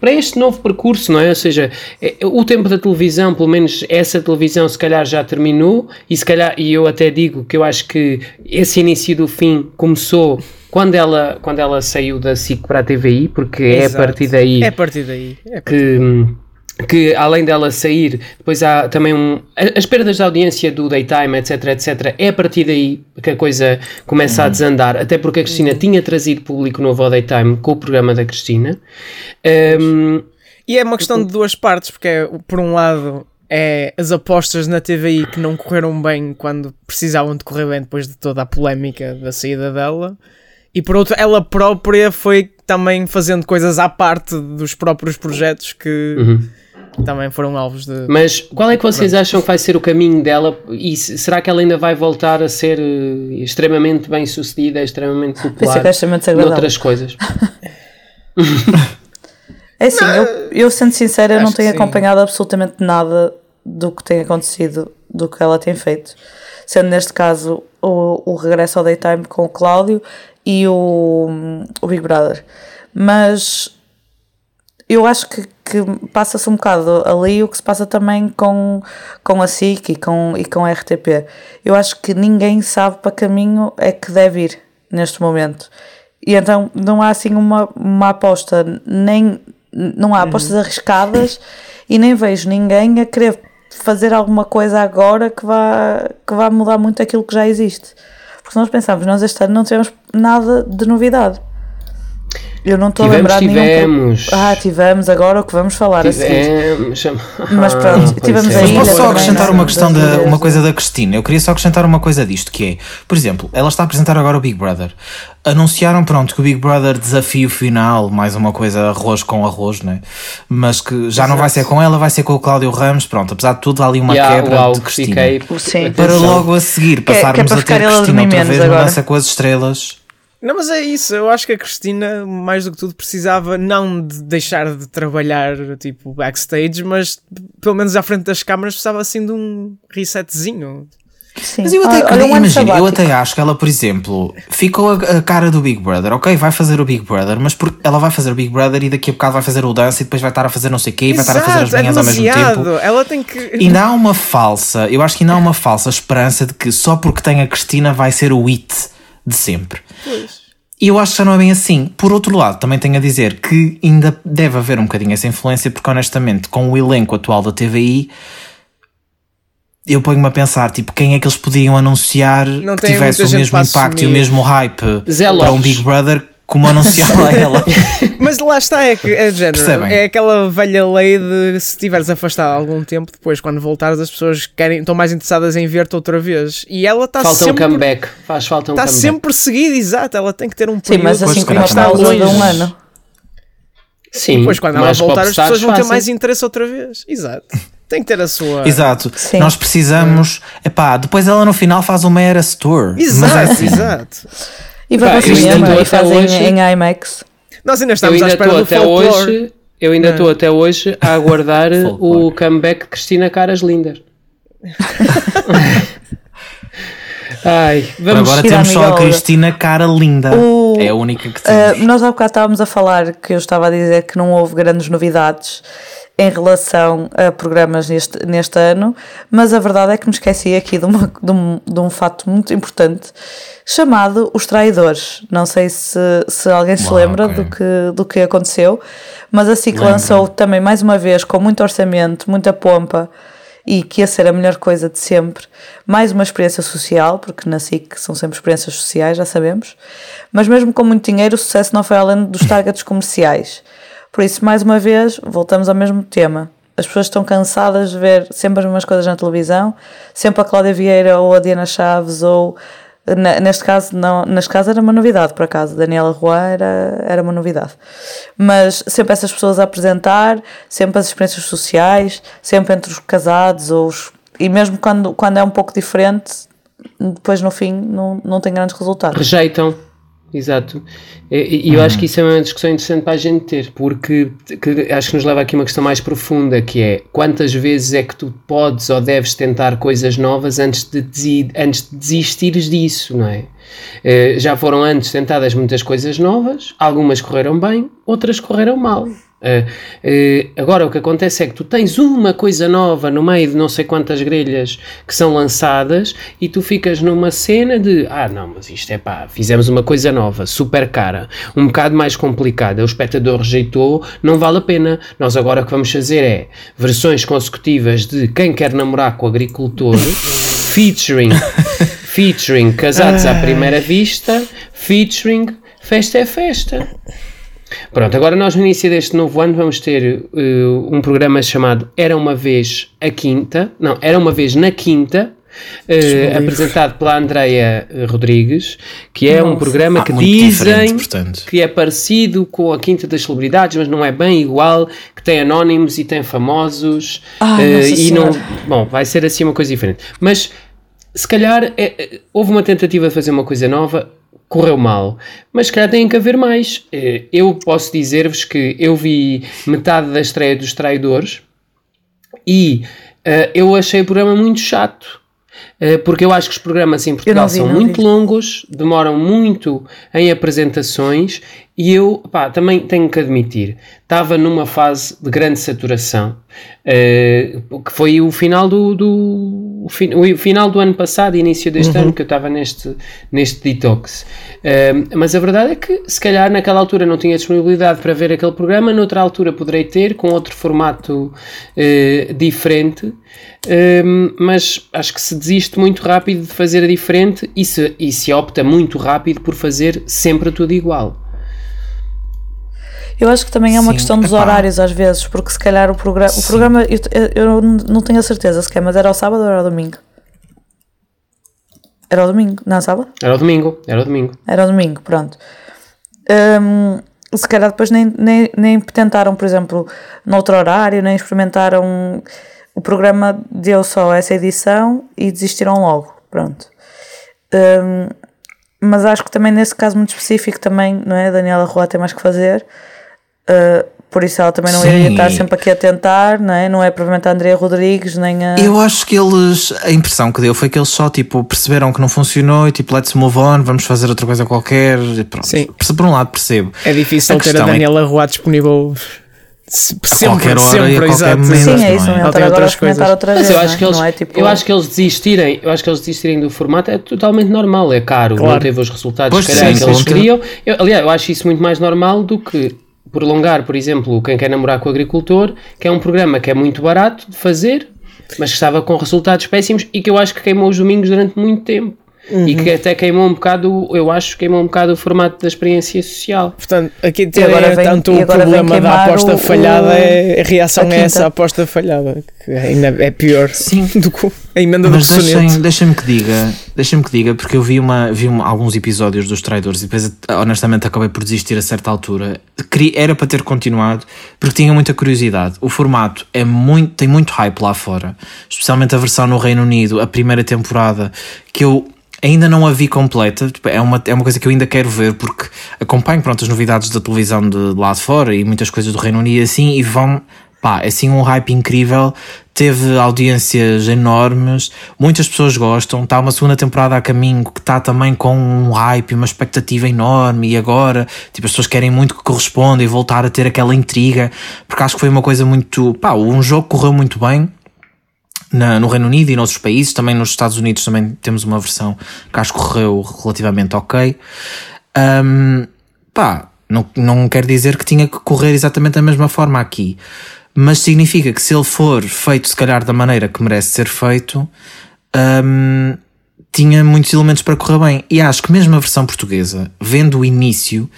B: para este novo percurso, não é? Ou seja, é- o tempo da televisão, pelo menos essa televisão se calhar já terminou e se calhar, e eu até digo que eu acho que esse início do fim começou quando ela, quando ela saiu da SIC para a TVI, porque é a
A: Exato.
B: partir daí
A: É a partir daí. É a partir
B: que, que além dela sair, depois há também um, as perdas de audiência do daytime, etc, etc, é a partir daí que a coisa começa a desandar, até porque a Cristina tinha trazido público novo ao daytime com o programa da Cristina. Um,
A: E é uma questão de duas partes, porque é, por um lado é as apostas na TVI que não correram bem quando precisavam de correr bem depois de toda a polémica da saída dela. E por outro, ela própria foi também fazendo coisas à parte dos próprios projetos que também foram alvos de.
B: mas qual é que vocês acham que vai ser o caminho dela e se- será que ela ainda vai voltar a ser eh, extremamente bem sucedida, extremamente popular noutras coisas? <laughs>
C: É assim, eu, eu sendo sincera, não tenho
A: sim.
C: acompanhado absolutamente nada do que tem acontecido, do que ela tem feito. Sendo neste caso o, o regresso ao daytime com o Cláudio e o, o Big Brother. Mas eu acho que, que passa-se um bocado ali o que se passa também com, com a SIC e com, e com a RTP. Eu acho que ninguém sabe para caminho é que deve ir neste momento. E então não há assim uma, uma aposta, nem não há apostas arriscadas <laughs> e nem vejo ninguém a querer fazer alguma coisa agora que vá, que vá mudar muito aquilo que já existe. Porque se nós pensamos, nós este ano não tivemos nada de novidade. Eu não estou a
B: Tivemos,
C: lembrar de nenhum.
B: tivemos.
C: Ah, tivemos agora o que vamos falar a seguir.
B: Tivemos.
C: Mas pronto,
B: pois
C: tivemos
B: é.
C: aí-
D: Mas posso só acrescentar
C: é?
D: uma questão da uma
C: de-
D: coisa da Cristina. Eu queria só acrescentar uma coisa disto, que é, por exemplo, ela está a apresentar agora o Big Brother. Anunciaram, pronto, que o Big Brother desafio final, mais uma coisa arroz com arroz, né? Mas que já não vai ser com ela, vai ser com o Cláudio Ramos. Pronto, apesar de tudo, há ali uma
B: E há-
D: quebra
B: uau,
D: de Cristina.
B: fiquei.
C: Sim.
D: Para logo a seguir
C: Que é- que é
D: passarmos
C: para
D: a ter Cristina outra vez
C: agora.
D: Dança com as Estrelas.
A: Não, mas é isso. Eu acho que a Cristina, mais do que tudo, precisava não de deixar de trabalhar tipo backstage, mas pelo menos à frente das câmaras precisava assim de um resetzinho.
C: Sim.
D: Mas eu até,
C: Ah, olha, um ano
D: imagina, eu até acho que ela, por exemplo, ficou a, a cara do Big Brother, ok, vai fazer o Big Brother, mas por, ela vai fazer o Big Brother e daqui a bocado vai fazer o dance e depois vai estar a fazer não sei o quê e vai estar a fazer as
A: é
D: manhãs ao mesmo tempo.
A: Ela tem que.
D: Ainda há uma falsa, eu acho que ainda há uma falsa esperança de que só porque tem a Cristina vai ser o it de sempre. E eu acho que já não é bem assim. Por outro lado, também tenho a dizer que ainda deve haver um bocadinho essa influência, porque honestamente, com o elenco atual da TVI, eu ponho-me a pensar, tipo, quem é que eles podiam anunciar
A: Não
D: que tivesse o mesmo impacto e o
A: assumir.
D: mesmo hype
B: Zé
D: para um. Big Brother como anunciava ela. <laughs>
A: Mas lá está, é que é de género.
D: Percebem?
A: É aquela velha lei de se estiveres afastado há algum tempo, depois quando voltares as pessoas querem, estão mais interessadas em ver-te outra vez. E ela está
B: Falta um
A: sempre.
B: comeback. Faz falta um
A: Está
B: comeback.
A: sempre seguida, exato. Ela tem que ter um
C: Sim,
A: período
C: mas assim como a pausa
A: longe.
C: de um ano.
B: Sim.
A: Depois, quando ela voltar, as pessoas vão ter mais interesse outra vez. Exato. Tem que ter a sua. <laughs>
D: Exato.
C: Sim.
D: Nós precisamos. Epá, depois ela no final faz uma Eras Tour. Mas é
A: Exato,
D: assim.
A: exato.
C: E vai para o cinema e fazem
B: hoje-
C: em IMAX.
A: Nós ainda
B: Eu
A: estamos à
B: ainda
A: espera
B: estou
A: do
B: até
A: folclore.
B: hoje. Eu ainda estou até hoje a aguardar <laughs> o comeback de Cristina Caras Lindas. <laughs> Ai,
D: Por
B: vamos.
D: agora
C: à
D: temos só a. Cristina Cara Linda.
C: O-
D: É a única que
C: Uh,
D: temos.
C: nós há bocado estávamos a falar que eu estava a dizer que não houve grandes novidades em relação a programas neste, neste ano, mas a verdade é que me esqueci aqui de, uma, de, um, de um fato muito importante chamado Os Traidores. Não sei se, se alguém se
D: Ah,
C: lembra
D: ok.
C: do, que, do que aconteceu, mas a SIC lançou também mais uma vez com muito orçamento, muita pompa e que ia ser a melhor coisa de sempre. Mais uma experiência social, porque na SIC são sempre experiências sociais, já sabemos. Mas mesmo com muito dinheiro, o sucesso não foi além dos <laughs> targets comerciais. Por isso, mais uma vez, voltamos ao mesmo tema. As pessoas estão cansadas de ver sempre as mesmas coisas na televisão, sempre a Cláudia Vieira ou a Diana Chaves ou neste caso não, neste caso era uma novidade por acaso, Daniela Roy era, era uma novidade mas sempre essas pessoas a apresentar sempre as experiências sociais sempre entre os casados ou os, e mesmo quando, quando é um pouco diferente depois no fim não, não tem grandes resultados
B: Rejeitam. Exato. E, eu acho que isso é uma discussão interessante para a gente ter, porque que acho que nos leva aqui a uma questão mais profunda, que é quantas vezes é que tu podes ou deves tentar coisas novas antes de, antes de desistires disso, não é? Eh, já foram antes tentadas muitas coisas novas, algumas correram bem, outras correram mal. Eh, eh, agora o que acontece é que tu tens uma coisa nova no meio de não sei quantas grelhas que são lançadas e tu ficas numa cena de ah não, mas isto é pá, fizemos uma coisa nova, super cara, um bocado mais complicada, o espectador rejeitou, não vale a pena. Nós agora o que vamos fazer é versões consecutivas de quem quer namorar com o agricultor, <laughs> featuring, featuring casados à primeira vista, featuring festa é festa. Pronto, agora nós no início deste novo ano vamos ter eh, um programa chamado Era uma vez a quinta, não, Era uma vez na quinta, eh, apresentado pela Andreia eh, Rodrigues, que é um programa
D: Ah,
B: que dizem que é parecido com a Quinta das Celebridades, mas não é bem igual, que tem anónimos e tem famosos, eh,
C: Nossa
B: e não, bom, vai ser assim uma coisa diferente. Mas se calhar é- é- houve uma tentativa de fazer uma coisa nova, correu mal, mas se calhar tem que haver mais. Eh, Eu posso dizer-vos que eu vi metade da estreia dos Traidores e eh, eu achei o programa muito chato. Eh, porque eu acho que os programas em Portugal
C: vi,
B: são muito
C: vi.
B: longos, demoram muito em apresentações E eu, pá, também tenho que admitir, estava numa fase de grande saturação, eh, que foi o final do, do o, o final do ano passado, início deste ano, que eu estava neste, neste detox. Eh, mas a verdade é que, se calhar, naquela altura não tinha disponibilidade para ver aquele programa, noutra altura poderei ter, com outro formato eh, diferente. Um, mas acho que se desiste muito rápido de fazer a diferente e se, e se opta muito rápido por fazer sempre tudo igual.
C: Eu acho que também é uma
D: Sim,
C: questão dos
D: epá.
C: horários às vezes, porque se calhar o, progra o programa, eu, eu não tenho a certeza sequer, mas era ao sábado ou era ao domingo? Era ao domingo, não sábado?
B: Era o domingo, era o domingo.
C: Era ao domingo, pronto. Hum, se calhar depois nem, nem, nem tentaram, por exemplo, noutro horário, nem experimentaram. O programa deu só essa edição e desistiram logo, pronto. Hum, mas acho que também nesse caso muito específico também, não é? A Daniela Roa tem mais que fazer. Uh, por isso ela também não
D: Sim.
C: iria estar sempre aqui a tentar, não é? Não é provavelmente a Andrea Rodrigues, nem a...
D: Eu acho que eles, a impressão que deu foi que eles só tipo perceberam que não funcionou e tipo, let's move on, vamos fazer outra coisa qualquer. e Pronto.
A: Sim.
D: Por um lado percebo.
A: É difícil
D: A
A: ter a
D: é
A: Daniela Roa disponível se- sempre,
D: qualquer hora
A: sempre,
D: e a qualquer
A: exato.
D: momento.
C: Sim, é isso,
D: é?
C: não é?
A: Ela tem outras coisas.
C: outra
B: Mas
C: vez,
B: eu acho
C: é?
B: que eles,
C: Não é tipo...
B: eu acho que eles desistirem, eu acho que eles desistirem do formato é totalmente normal, é caro,
A: Claro.
B: não teve os resultados
D: sim,
B: que eles queriam. Eu, aliás, eu acho isso muito mais normal do que prolongar, por exemplo, quem quer namorar com o agricultor, que é um programa que é muito barato de fazer, mas que estava com resultados péssimos e que eu acho que queimou os domingos durante muito tempo. E que até queimou um bocado, eu acho que queimou um bocado o formato da experiência social.
A: Portanto, aqui
C: E agora vem-
A: tanto
C: e
A: o problema da aposta
C: o-
A: falhada,
C: o-
A: é, a reação
C: a
A: é essa aposta falhada, que ainda é pior
D: Sim. <laughs>
A: do que a emenda do
D: Mas
A: soneto.
D: deixem- deixem-me que diga, deixem-me que diga, porque eu vi, uma, vi uma- alguns episódios dos traidores e depois honestamente acabei por desistir a certa altura. Era para ter continuado, porque tinha muita curiosidade. O formato é muito, tem muito hype lá fora, especialmente a versão no Reino Unido, a primeira temporada, que eu ainda não a vi completa. Tipo, É uma, é uma coisa que eu ainda quero ver, porque acompanho pronto, as novidades da televisão de lá de fora e muitas coisas do Reino Unido assim, e vão pá, é assim um hype incrível, teve audiências enormes, muitas pessoas gostam, está uma segunda temporada a caminho que está também com um hype, uma expectativa enorme e agora, tipo, as pessoas querem muito que corresponda e voltar a ter aquela intriga, porque acho que foi uma coisa muito, pá, um jogo correu muito bem, na- no Reino Unido e noutros países, também nos Estados Unidos também temos uma versão que acho que correu relativamente ok. Ahm, pá, não, não quer dizer que tinha que correr exatamente da mesma forma aqui, mas significa que se ele for feito se calhar da maneira que merece ser feito, ahm, tinha muitos elementos para correr bem. E acho que mesmo a versão portuguesa, vendo o início,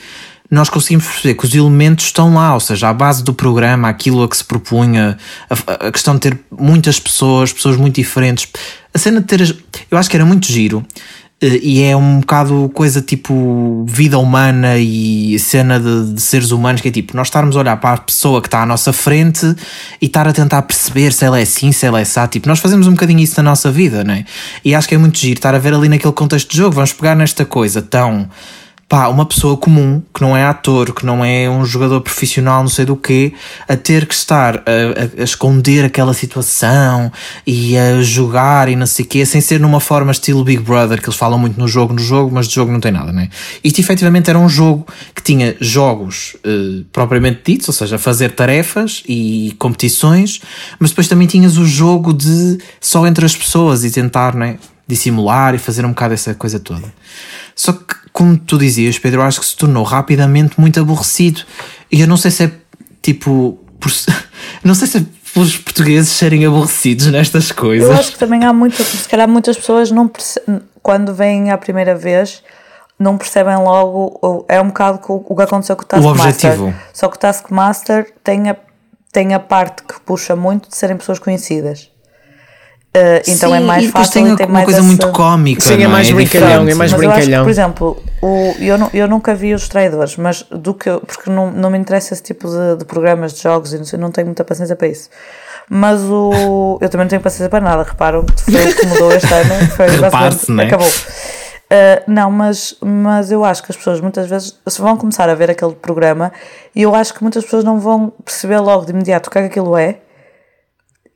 D: nós conseguimos perceber que os elementos estão lá, ou seja, a base do programa, aquilo a que se propunha, a, a questão de ter muitas pessoas, pessoas muito diferentes, a cena de ter. Eu acho que era muito giro. eh, E é um bocado coisa tipo vida humana e cena de, de seres humanos, que é tipo, nós estarmos a olhar para a pessoa que está à nossa frente e estar a tentar perceber se ela é assim, se ela é assim. Tipo, nós fazemos um bocadinho isso na nossa vida, não é? E acho que é muito giro estar a ver ali naquele contexto de jogo. Vamos pegar nesta coisa tão pá, uma pessoa comum, que não é ator, que não é um jogador profissional, não sei do quê, a ter que estar a, a- esconder aquela situação e a jogar e não sei o quê, sem ser numa forma estilo Big Brother, que eles falam muito no jogo, no jogo, mas de jogo não tem nada, né? Isto efetivamente era um jogo que tinha jogos eh, propriamente ditos, ou seja, fazer tarefas e competições, mas depois também tinhas o jogo de só entre as pessoas e tentar, né? Dissimular e fazer um bocado essa coisa toda. Só que, como tu dizias, Pedro, acho que se tornou rapidamente muito aborrecido. E eu não sei se é tipo. Por, <laughs> não sei se é pelos portugueses serem aborrecidos nestas coisas.
C: Eu acho que também há muito, se calhar muitas pessoas não perce- quando vêm a primeira vez não percebem logo, é um bocado o que aconteceu com o Taskmaster. Só que o Taskmaster tem a, tem a parte que puxa muito de serem pessoas conhecidas. Uh, então
D: Sim,
C: é mais
D: e
C: fácil
D: tem
C: e tem
D: uma
C: mais
D: coisa
C: essa-
D: muito cómica.
A: Sim, é
D: não
A: mais brincalhão,
D: diferente.
A: é mais
C: mas eu acho que,
A: brincalhão.
C: por exemplo, o, eu, não, eu nunca vi os traidores, mas do que eu, porque não, não me interessa esse tipo de, de programas, de jogos, e não, sei, não tenho muita paciência para isso. Mas o. Eu também não tenho paciência para nada, reparam que foi o que mudou este ano. Foi basicamente-
D: né?
C: Acabou. Uh, não, mas, mas eu acho que as pessoas muitas vezes se vão começar a ver aquele programa e eu acho que muitas pessoas não vão perceber logo de imediato o que é que aquilo é.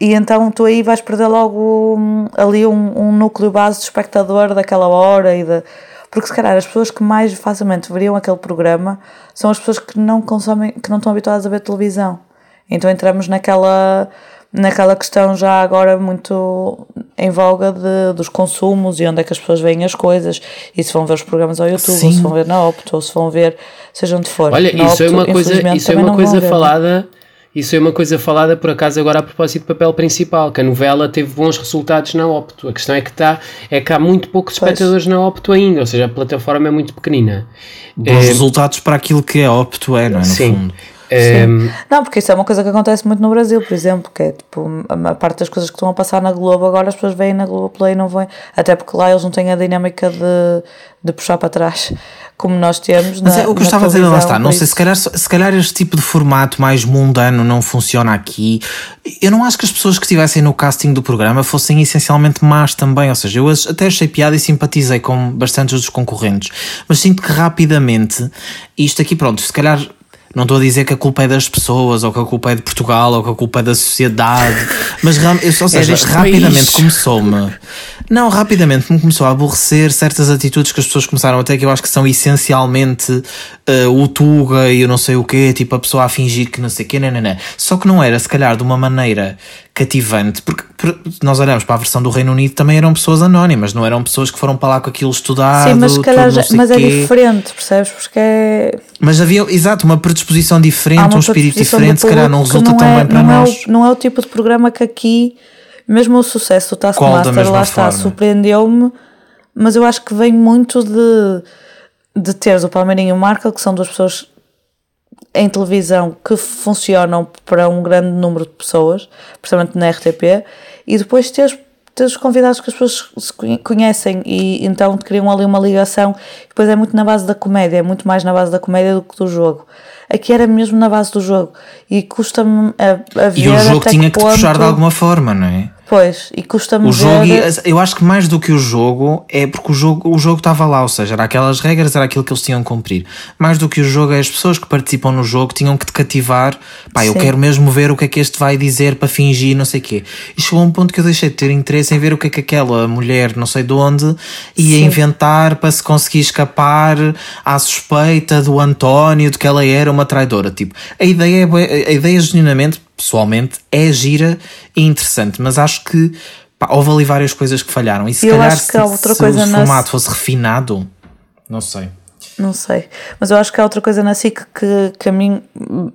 C: E então tu aí vais perder logo hum, ali um, um núcleo base de espectador daquela hora e de... Porque se calhar as pessoas que mais facilmente veriam aquele programa são as pessoas que não consomem, que não estão habituadas a ver televisão. Então entramos naquela, naquela questão já agora muito em voga de, dos consumos e onde é que as pessoas veem as coisas e se vão ver os programas ao YouTube, ou se vão ver na Opto, ou se vão ver seja onde for.
B: Olha,
C: Na
B: isso é
C: Opto,
B: uma coisa, isso é uma coisa
C: ver.
B: falada. Isso é uma coisa falada por acaso agora a propósito do papel principal, que a novela teve bons resultados na Opto. A questão é que, tá, é que há muito poucos
C: Pois.
B: espectadores na Opto ainda, ou seja, a plataforma é muito pequenina.
D: Bons resultados para aquilo que é opto é, não é? No
B: Sim.
D: fundo.
B: Ehm,
C: Não, porque isso é uma coisa que acontece muito no Brasil, por exemplo, que é tipo, a a parte das coisas que estão a passar na Globo agora as pessoas veem na Globo Play e não vêm, até porque lá eles não têm a dinâmica de, de puxar para trás como nós temos.
D: Mas
C: na,
D: é o que eu estava a dizer, lá está. Não sei, se calhar, se calhar este tipo de formato mais mundano não funciona aqui. Eu não acho que as pessoas que estivessem no casting do programa fossem essencialmente más também. Ou seja, eu até achei piada e simpatizei com bastantes dos concorrentes. Mas sinto que rapidamente, isto aqui, pronto, se calhar. Não estou a dizer que a culpa é das pessoas, ou que a culpa é de Portugal, ou que a culpa é da sociedade, mas eu- ou seja,
A: deste
D: rapidamente começou-me. Não, rapidamente me começou a aborrecer certas atitudes que as pessoas começaram a ter que eu acho que são essencialmente eh, o Tuga e eu não sei o quê, tipo a pessoa a fingir que não sei o quê, não, não, não. Só que não era, se calhar, de uma maneira cativante, porque por- nós olhamos para a versão do Reino Unido também eram pessoas anónimas, não eram pessoas que foram para lá com aquilo estudado,
C: Sim, mas se calhar já-
D: não
C: mas é diferente, percebes? Porque é.
D: Mas havia, exato, uma predisposição diferente,
C: uma
D: um espírito diferente, se calhar não resulta tão
C: é,
D: bem para
C: não
D: nós.
C: É o, não é o tipo de programa que aqui, mesmo o sucesso do Taskmaster, lá está, surpreendeu-me, mas eu acho que vem muito de, de teres o Palmeirinho e o Marco, que são duas pessoas em televisão que funcionam para um grande número de pessoas, principalmente na RTP, e depois teres, teres os convidados que as pessoas se conhe- conhecem e então te criam ali uma ligação. Depois é muito na base da comédia, é muito mais na base da comédia do que do jogo. Aqui era mesmo na base do jogo e custa-me a, a ver.
D: E o jogo tinha
C: que
D: que te puxar
C: ponto-
D: de alguma forma, não é?
C: Pois, e custa-me
D: O jogo,
C: ver.
D: eu acho que mais do que o jogo é porque o jogo o jogo estava lá, ou seja, era aquelas regras, era aquilo que eles tinham que cumprir. Mais do que o jogo, é as pessoas que participam no jogo tinham que te cativar. Pá, eu
C: Sim.
D: quero mesmo ver o que é que este vai dizer para fingir, não sei o quê. E chegou a um ponto que eu deixei de ter interesse em ver o que é que aquela mulher, não sei de onde, ia
C: Sim.
D: inventar para se conseguir escapar à suspeita do António de que ela era uma traidora. Tipo, a ideia, é a ideia genuinamente, pessoalmente, é gira e interessante, mas acho que pá, houve ali várias coisas que falharam. E se
C: Eu
D: calhar se, se o formato fosse refinado, não sei.
C: Não sei. Mas eu acho que há outra coisa na SIC que, que a mim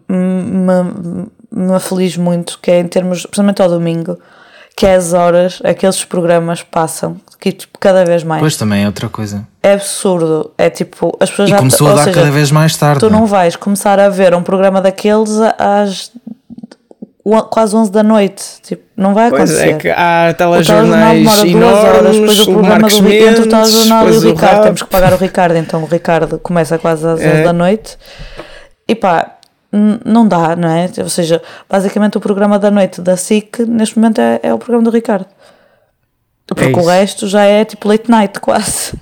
C: me, me aflige muito, que é em termos, principalmente ao domingo, que é as horas, aqueles programas passam, que tipo, cada vez mais.
D: Pois também é outra coisa.
C: É absurdo. É tipo, as pessoas
D: E
C: já.
D: começou a dar
C: seja,
D: cada vez mais tarde.
C: Tu
D: não é?
C: vais começar a ver um programa daqueles às quase 11 da noite. Tipo, não vai
A: Pois
C: acontecer.
A: é que há
C: O
A: telejornais
C: demora duas horas, depois
A: enormes,
C: o
A: o
C: programa
A: Marcos
C: do entre o
A: Mendes,
C: telejornal e o
A: o
C: Ricardo.
A: rap.
C: Temos que pagar o Ricardo, então o Ricardo começa quase às 11
A: É.
C: da noite. E pá, não dá, não é? Ou seja, basicamente o programa da noite da SIC neste momento é, é o programa do Ricardo. Porque o
A: isso.
C: resto já é tipo late night quase.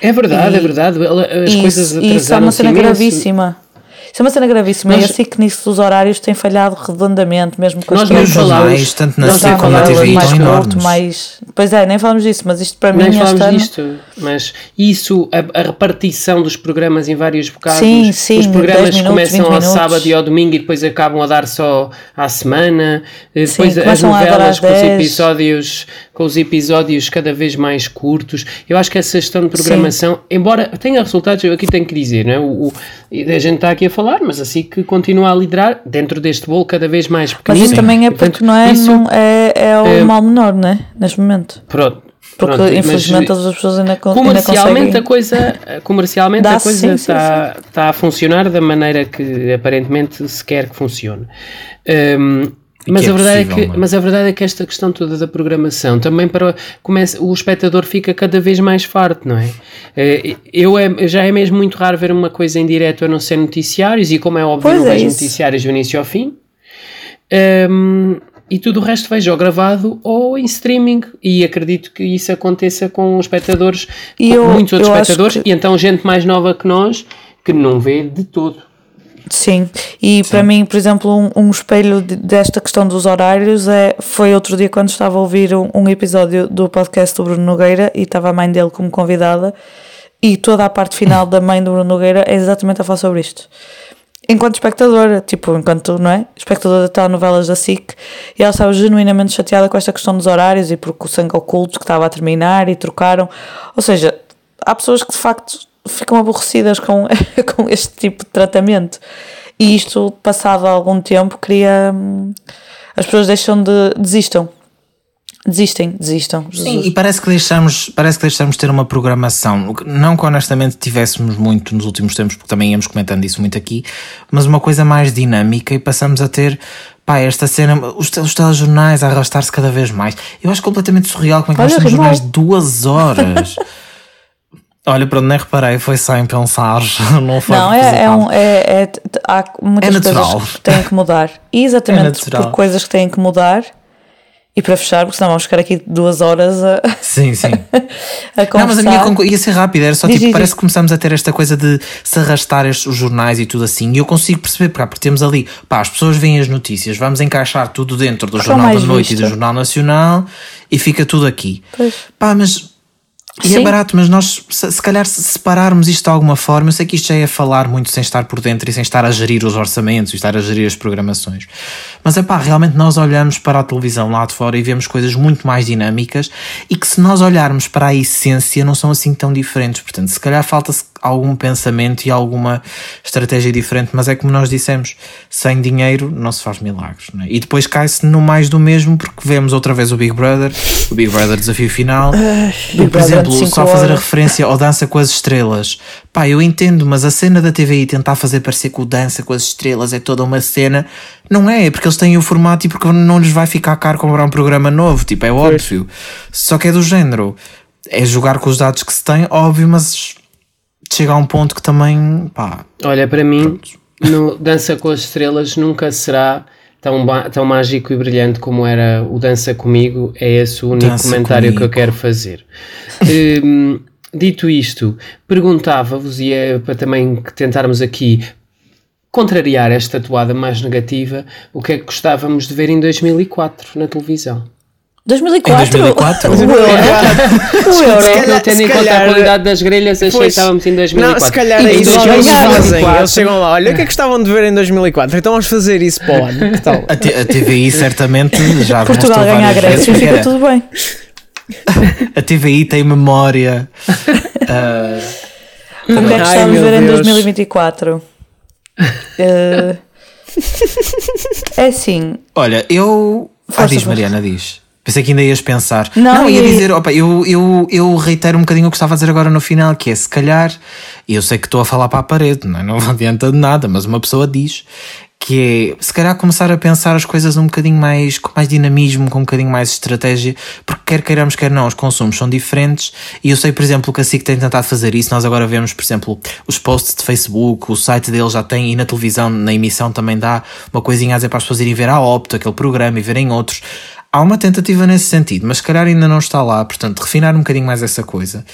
B: É verdade,
C: E-
B: é verdade. As
C: E
B: coisas
C: isso, e isso é uma cena gravíssima. Isso é uma cena gravíssima.
B: Nós-
C: e a SIC nisso dos horários tem falhado redondamente, mesmo com
B: Nós
C: as
D: os
C: coisas
B: falámos-
D: jornais, tanto na
B: nós
D: SIC como na TV,
C: mais curto, mais. Pois é, nem falamos disso, mas isto para
B: Nem
C: mim este
B: falámos
C: ano.
B: disto, mas isso, a, a repartição dos programas em vários bocados,
C: Sim, sim,
B: os programas
C: 10 minutos,
B: começam
C: 20
B: ao sábado e ao domingo e depois acabam a dar só à semana, Eh,
C: Sim,
B: depois as novelas com os
C: 10.
B: episódios com os episódios cada vez mais curtos. Eu acho que essa gestão de programação, embora tenha resultados, eu aqui tenho que dizer, não é? o, o- a gente está aqui a falar, mas assim que continua a liderar dentro deste bolo cada vez mais
C: Mas
B: pequenino.
C: isso também é
B: Portanto,
C: porque não é,
B: isso-
C: não é, é o
B: é-
C: mal menor, não é? Neste momento.
B: Pronto.
C: Porque
B: pronto, mas-
C: infelizmente todas as pessoas ainda, ainda
B: comercialmente
C: conseguem.
B: a coisa comercialmente a coisa
C: sim, sim,
B: está está a funcionar da maneira que aparentemente se quer que funcione
D: E
B: mas
D: que é
B: a verdade é
D: possível,
B: que
D: é?
B: mas a verdade é que esta questão toda da programação também para começa o espectador fica cada vez mais farto não é Eh, eu é, já é mesmo muito raro ver uma coisa em direto a não ser noticiários e como é óbvio
C: Pois
B: não
C: é
B: vejo
C: isso.
B: noticiários do início ao fim um, e tudo o resto vejo ou gravado ou em streaming e acredito que isso aconteça com os espectadores,
C: E
B: com
C: eu-
B: muitos outros espectadores
C: que-
B: e então gente mais nova que nós que não vê de todo.
C: Sim, e para mim, por exemplo, um, um espelho de- desta questão dos horários é, foi outro dia quando estava a ouvir um, um episódio do podcast do Bruno Nogueira e estava a mãe dele como convidada E toda a parte final da mãe do Bruno Nogueira é exatamente a falar sobre isto. Enquanto espectadora, tipo, enquanto, não é? Espectadora de telenovelas da SIC, e ela estava genuinamente chateada com esta questão dos horários e porque o sangue oculto que estava a terminar e trocaram. Ou seja, há pessoas que de facto ficam aborrecidas com, <laughs> com este tipo de tratamento. E isto, passado algum tempo, cria. hum, As pessoas deixam de. desistam. Desistem, desistam.
D: Sim, e parece que deixamos, parece que deixamos de ter uma programação. Não que honestamente tivéssemos muito nos últimos tempos, porque também íamos comentando isso muito aqui, mas uma coisa mais dinâmica e passamos a ter. Pá, esta cena, os, os telejornais a arrastar-se cada vez mais. Eu acho completamente surreal como é que nós
C: Olha,
D: temos
C: rimou.
D: jornais de duas horas. <laughs> Olha, pronto, nem reparei, foi sem pensar, <laughs> não foi
C: Não, é, é um, é, é- há muitas
D: É
C: coisas que têm que mudar. <laughs> E exatamente
D: É natural.
C: por coisas que têm que mudar. E para fechar, porque senão vamos ficar aqui duas horas a,
D: Sim, <laughs> sim.
C: a
D: Não, mas a minha
C: conversar.
D: conclu... ia ser rápida, era só
C: Diz,
D: tipo,
C: diz,
D: parece
C: diz.
D: que começamos a ter esta coisa de se arrastar estes, os jornais e tudo assim, e eu consigo perceber, porque temos ali, pá, as pessoas veem as notícias, vamos encaixar tudo dentro do
C: Só
D: Jornal da Noite e
C: visto.
D: do Jornal Nacional e fica tudo aqui.
C: Pois.
D: Pá, mas. E é
C: Sim.
D: barato, mas nós, se, se calhar, se separarmos isto de alguma forma, eu sei que isto já é falar muito sem estar por dentro e sem estar a gerir os orçamentos e estar a gerir as programações. Mas é pá, realmente nós olhamos para a televisão lá de fora e vemos coisas muito mais dinâmicas e que se nós olharmos para a essência não são assim tão diferentes. Portanto, se calhar falta-se algum pensamento e alguma estratégia diferente, mas é como nós dissemos, sem dinheiro não se faz milagres. é? E depois cai-se no mais do mesmo porque vemos outra vez o Big Brother, o Big Brother Desafio Final, e, por exemplo, só fazer a referência ao Dança com as Estrelas. Pá, eu entendo, mas a cena da TVI tentar fazer parecer que o Dança com as Estrelas é toda uma cena, não é, é porque eles têm o formato e porque não lhes vai ficar caro comprar um programa novo, tipo, é óbvio. Só que é do género, é jogar com os dados que se tem, óbvio, mas chega a um ponto que também, pá,
B: Olha, para mim, no Dança com as Estrelas nunca será tão, tão mágico e brilhante como era o Dança Comigo. É esse o único
D: Dança
B: comentário que eu
D: Comigo.
B: quero fazer. Hum, dito isto, perguntava-vos, e é para também que tentarmos aqui contrariar esta toada mais negativa, o que é que gostávamos de ver em 2004 na televisão.
C: 2004?
D: Em 2004?
C: O euro. O euro.
A: Se calhar-
B: Tendo em conta a qualidade das grelhas, achei que estávamos em 2004.
A: Não, se calhar é
B: em
A: isso que eles
B: 2004,
A: fazem. Eles chegam lá, olha o que é que estavam de ver em 2004, então vamos fazer isso para o ano. Que tal?
D: a, TVI certamente já
C: Portugal ganha a Grécia e fica tudo bem. <laughs>
D: A TVI tem memória. <laughs> Ah,
C: O que é que
A: Ai,
C: estamos a ver em
A: Deus.
C: 2024? <laughs> Eh, é assim,
D: olha, eu. Ah, diz. Mariana, diz. Pensei que ainda ias pensar.
C: Não,
D: ia
C: e-
D: dizer, opa, eu, eu, eu reitero um bocadinho o que estava a dizer agora no final, que é se calhar, e eu sei que estou a falar para a parede, não, é? não <laughs> adianta de nada, mas uma pessoa diz que é se calhar começar a pensar as coisas um bocadinho mais com mais dinamismo, com um bocadinho mais estratégia, porque quer queiramos, quer não, os consumos são diferentes e eu sei, por exemplo, que a SIC tem tentado fazer isso. Nós agora vemos, por exemplo, os posts de Facebook, o site deles já tem e na televisão, na emissão também dá uma coisinha a dizer para as pessoas irem ver a Opto, aquele programa e verem outros. Há uma tentativa nesse sentido, mas se calhar ainda não está lá, portanto, refinar um bocadinho mais essa coisa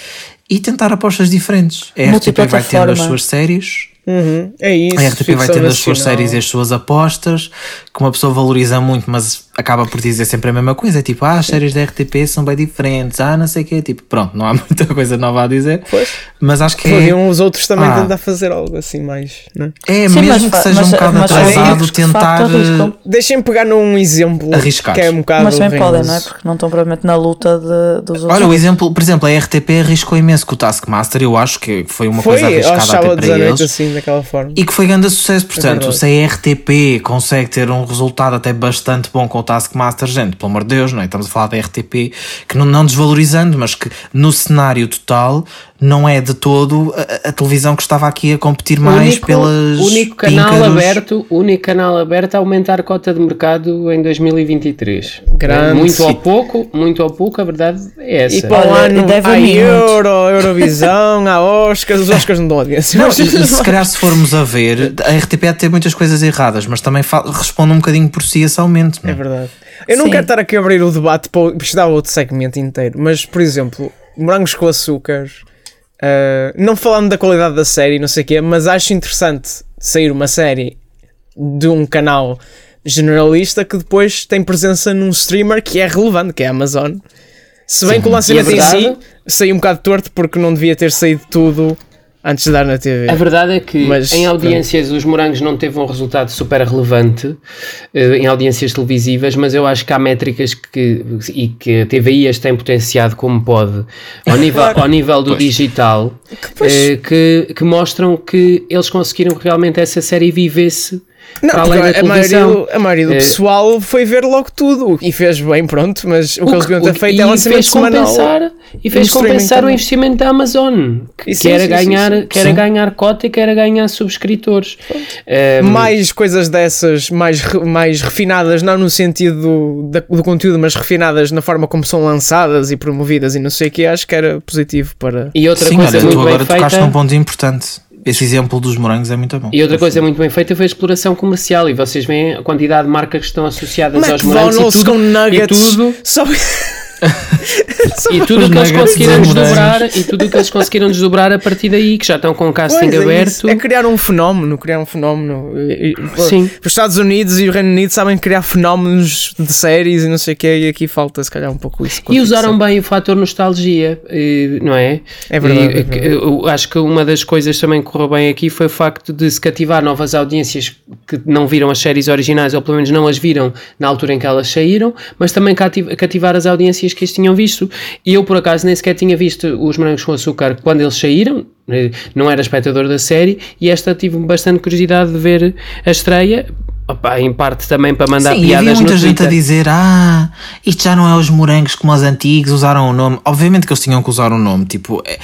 D: e tentar apostas diferentes. A RTP vai tendo as suas séries,
A: Uhum, é isso.
D: a RTP vai tendo as suas
A: nacional.
D: séries e as suas apostas, que uma pessoa valoriza muito, mas acaba por dizer sempre a mesma coisa. Tipo, ah, as séries da RTP são bem diferentes, ah, não sei o quê. Tipo, pronto, não há <laughs> muita coisa nova a dizer.
A: Pois.
D: Mas acho que é,
A: os outros também
D: Ah.
A: tentar fazer algo assim mais. Né?
D: é
C: Sim,
D: mesmo
C: mas
D: que seja um
C: mas-
D: bocado
C: mas
D: atrasado,
C: de
D: tentar. eh,
A: Deixem-me pegar num exemplo
D: Arriscar.
A: que é um bocado.
C: Mas também podem, não é? Porque não estão provavelmente na luta de, dos outros.
D: Olha, o exemplo, por exemplo, a RTP arriscou imenso com o Taskmaster, eu acho que foi uma
A: Foi
D: coisa arriscada até para eles.
A: assim, daquela forma.
D: E que foi grande sucesso, portanto,
A: verdade.
D: se a RTP consegue ter um resultado até bastante bom com o Taskmaster, gente, pelo amor de Deus, não é? Estamos a falar da RTP, que não, não desvalorizando, mas que no cenário total não é de todo a, a televisão que estava aqui a competir mais
B: único,
D: pelas.
B: único canal
D: píncaros.
B: aberto, único canal aberto a aumentar a cota de mercado em 2023.
A: Grande.
B: Muito ou pouco, muito ou pouco, a verdade é essa.
A: E para o ano
C: deve
A: há
C: a.
A: Euro, Eurovisão, há Oscars, os Oscars não dão audiência.
D: Não,
A: mas-
D: e, <laughs> e se calhar se formos a ver, a RTP há de ter muitas coisas erradas, mas também responde um bocadinho por si esse aumento. Não
A: É
D: é?
A: verdade. Eu não
C: Sim.
A: quero estar aqui a abrir o debate para isto dá outro segmento inteiro, mas por exemplo, morangos com açúcar, ah, não falando da qualidade da série, não sei o quê, mas acho interessante sair uma série de um canal generalista que depois tem presença num streamer que é relevante, que é a Amazon. Se bem
D: Sim.
A: que o lançamento
B: a
A: em si saiu um bocado torto porque não devia ter saído tudo antes de dar na TV.
B: A verdade é que
A: Mas,
B: em audiências os morangos não teve um resultado super relevante eh, em audiências televisivas, mas eu acho que há métricas que, e que a TVI as tem potenciado como pode ao nível, <laughs> ao nível do digital eh, que, que mostram que eles conseguiram que realmente essa série vivesse
A: Não,
B: para além da
A: porque a maioria, a maioria do
B: Eh,
A: pessoal foi ver logo tudo e fez bem, pronto, mas o que eles deviam ter feito é
B: e
A: lançamento semanal.
B: compensar, e fez compensar o investimento da Amazon que,
A: E sim,
B: que era
A: sim,
B: ganhar. Que era
D: Sim.
B: ganhar cota e que era ganhar subscritores Eh,
A: mais coisas dessas, mais, mais refinadas, não no sentido do, da- do conteúdo, mas refinadas na forma como são lançadas e promovidas e não sei o que, acho que era positivo para.
B: e outra
D: Sim,
B: coisa
D: olha,
B: muito
D: tu
B: bem
D: agora tocaste
B: feita
D: num ponto importante. Esse exemplo dos morangos é muito bom.
B: E outra coisa muito bem feita foi a exploração comercial. E vocês veem a quantidade de marcas que estão associadas aos morangos e
A: McDonald's
B: tudo,
A: com nuggets.
B: e tudo,
A: Só... <laughs>
B: e tudo o que eles conseguiram desdobrar e tudo o que eles conseguiram desdobrar a partir daí, que já estão com o casting
A: Pois, é,
B: aberto.
A: isso. é criar um fenómeno, criar um fenómeno.
B: Sim.
A: Os Estados Unidos e o Reino Unido sabem criar fenómenos de séries e não sei o que, e aqui falta se calhar um pouco isso.
B: E usaram
A: ficção.
B: bem o fator nostalgia, não é?
A: É verdade,
B: E,
A: é verdade.
B: acho que uma das coisas também que correu bem aqui foi o facto de se cativar novas audiências que não viram as séries originais, ou pelo menos não as viram na altura em que elas saíram, mas também cati- cativar as audiências que as tinham visto. E eu, por acaso, nem sequer tinha visto os Morangos com Açúcar quando eles saíram, eh, não era espectador da série, e esta tive bastante curiosidade de ver a estreia. Opá, em parte também para mandar
D: Sim,
B: piadas
D: havia muita gente a dizer: Ah, isto já não é os morangos como os antigos, usaram o nome. Obviamente que eles tinham que usar o nome. Tipo, é-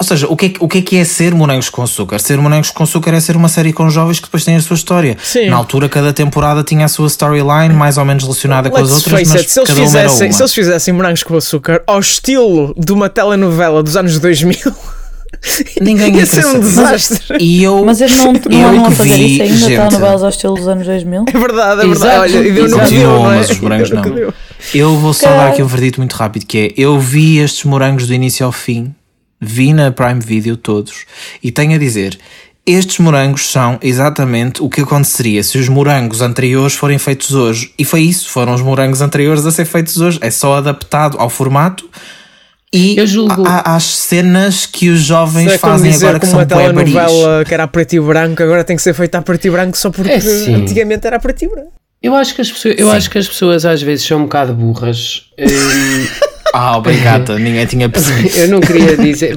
D: ou seja, o que, é, que- o que é que é ser morangos com açúcar? Ser morangos com açúcar é ser uma série com jovens que depois têm a sua história.
A: Sim.
D: Na altura, cada temporada tinha a sua storyline, mais ou menos relacionada com as
A: Let's
D: outras, mas
A: it, se eles,
D: cada uma era
A: fizessem,
D: uma.
A: se eles fizessem morangos com açúcar ao estilo de uma telenovela dos anos 2000, <laughs>
D: Ninguém
A: ia
D: ia
A: ser um desastre.
D: E eu,
C: Mas eles não,
D: eu
C: não <laughs> a fazer
D: vi
C: isso ainda,
D: gente-
C: telenovelas ao estilo dos anos 2000.
A: É verdade, é verdade.
B: Exato,
A: Olha, e deu deu, não é?
D: Mas os morangos
A: Deu
D: não.
A: deu.
D: Eu vou só dar aqui um verdito muito rápido que é, eu vi estes morangos do início ao fim, vi na Prime Video todos, e tenho a dizer, estes morangos são exatamente o que aconteceria se os morangos anteriores forem feitos hoje. E foi isso, foram os morangos anteriores a ser feitos hoje. É só adaptado ao formato e
B: Eu julgo-
D: a- às cenas que os jovens
A: é
D: fazem
A: dizer
D: agora que são baris.
A: telenovela que era a preto e branco agora tem que ser feita a preto e branco só porque
B: É sim.
A: antigamente era a preto e branco.
B: Eu acho que as pessoas, eu acho que as pessoas às vezes são um bocado burras. Hum, <laughs>
D: Ah, obrigada, <laughs> ninguém tinha percebido.
B: eu não queria <laughs> dizer,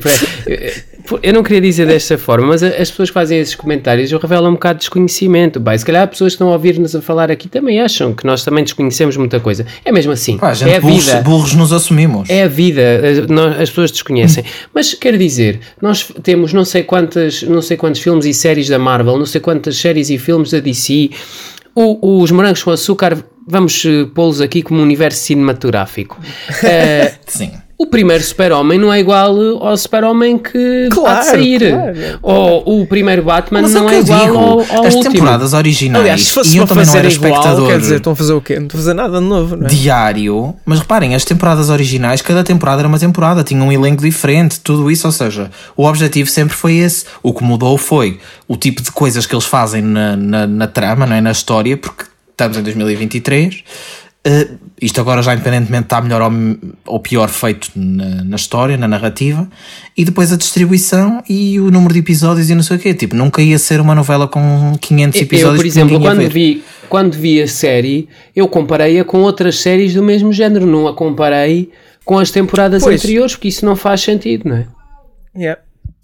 B: eu- não queria dizer desta forma, mas as pessoas que fazem esses comentários revelam um bocado de desconhecimento. Bem, se calhar as pessoas que estão a ouvir-nos a falar aqui também acham que nós também desconhecemos muita coisa. É mesmo assim.
D: Pá, gente,
B: é a
D: burros,
B: vida.
D: burros nos assumimos.
B: É a vida, as pessoas desconhecem. Mas quero dizer, nós temos não sei, quantas, não sei quantos filmes e séries da Marvel, não sei quantas séries e filmes da DC. O- os Morangos com Açúcar, vamos eh, pô-los aqui como um universo cinematográfico. Eh, <laughs>
D: Sim.
B: o primeiro Super-Homem não é igual ao Super-Homem que
A: Claro,
B: há de sair.
A: claro.
B: Ou o primeiro Batman
D: Mas é
B: não é
D: eu
B: igual
D: digo,
B: ao, ao
D: as
B: último.
D: temporadas originais,
A: Aliás, se fosse
D: e eu também não
A: fazer
D: era
A: igual,
D: espectador
A: quer dizer, estão a fazer o quê? Não estão a fazer nada de novo, não é?
D: diário, mas reparem, as temporadas originais, cada temporada era uma temporada, tinha um elenco diferente, tudo isso, ou seja, o objetivo sempre foi esse. O que mudou foi o tipo de coisas que eles fazem na, na, na trama, não é? na história, porque estamos em 2023. eh, isto agora já independentemente está melhor ou, ou pior feito na, na história, na narrativa, e depois a distribuição e o número de episódios e não sei o quê. Tipo, nunca ia ser uma novela com 500
B: Eu,
D: episódios
B: por
D: que
B: exemplo, quando vi, quando vi a série, eu comparei-a com outras séries do mesmo género, não a comparei com as temporadas
A: Pois.
B: anteriores, porque isso não faz sentido, não é?
A: Yeah.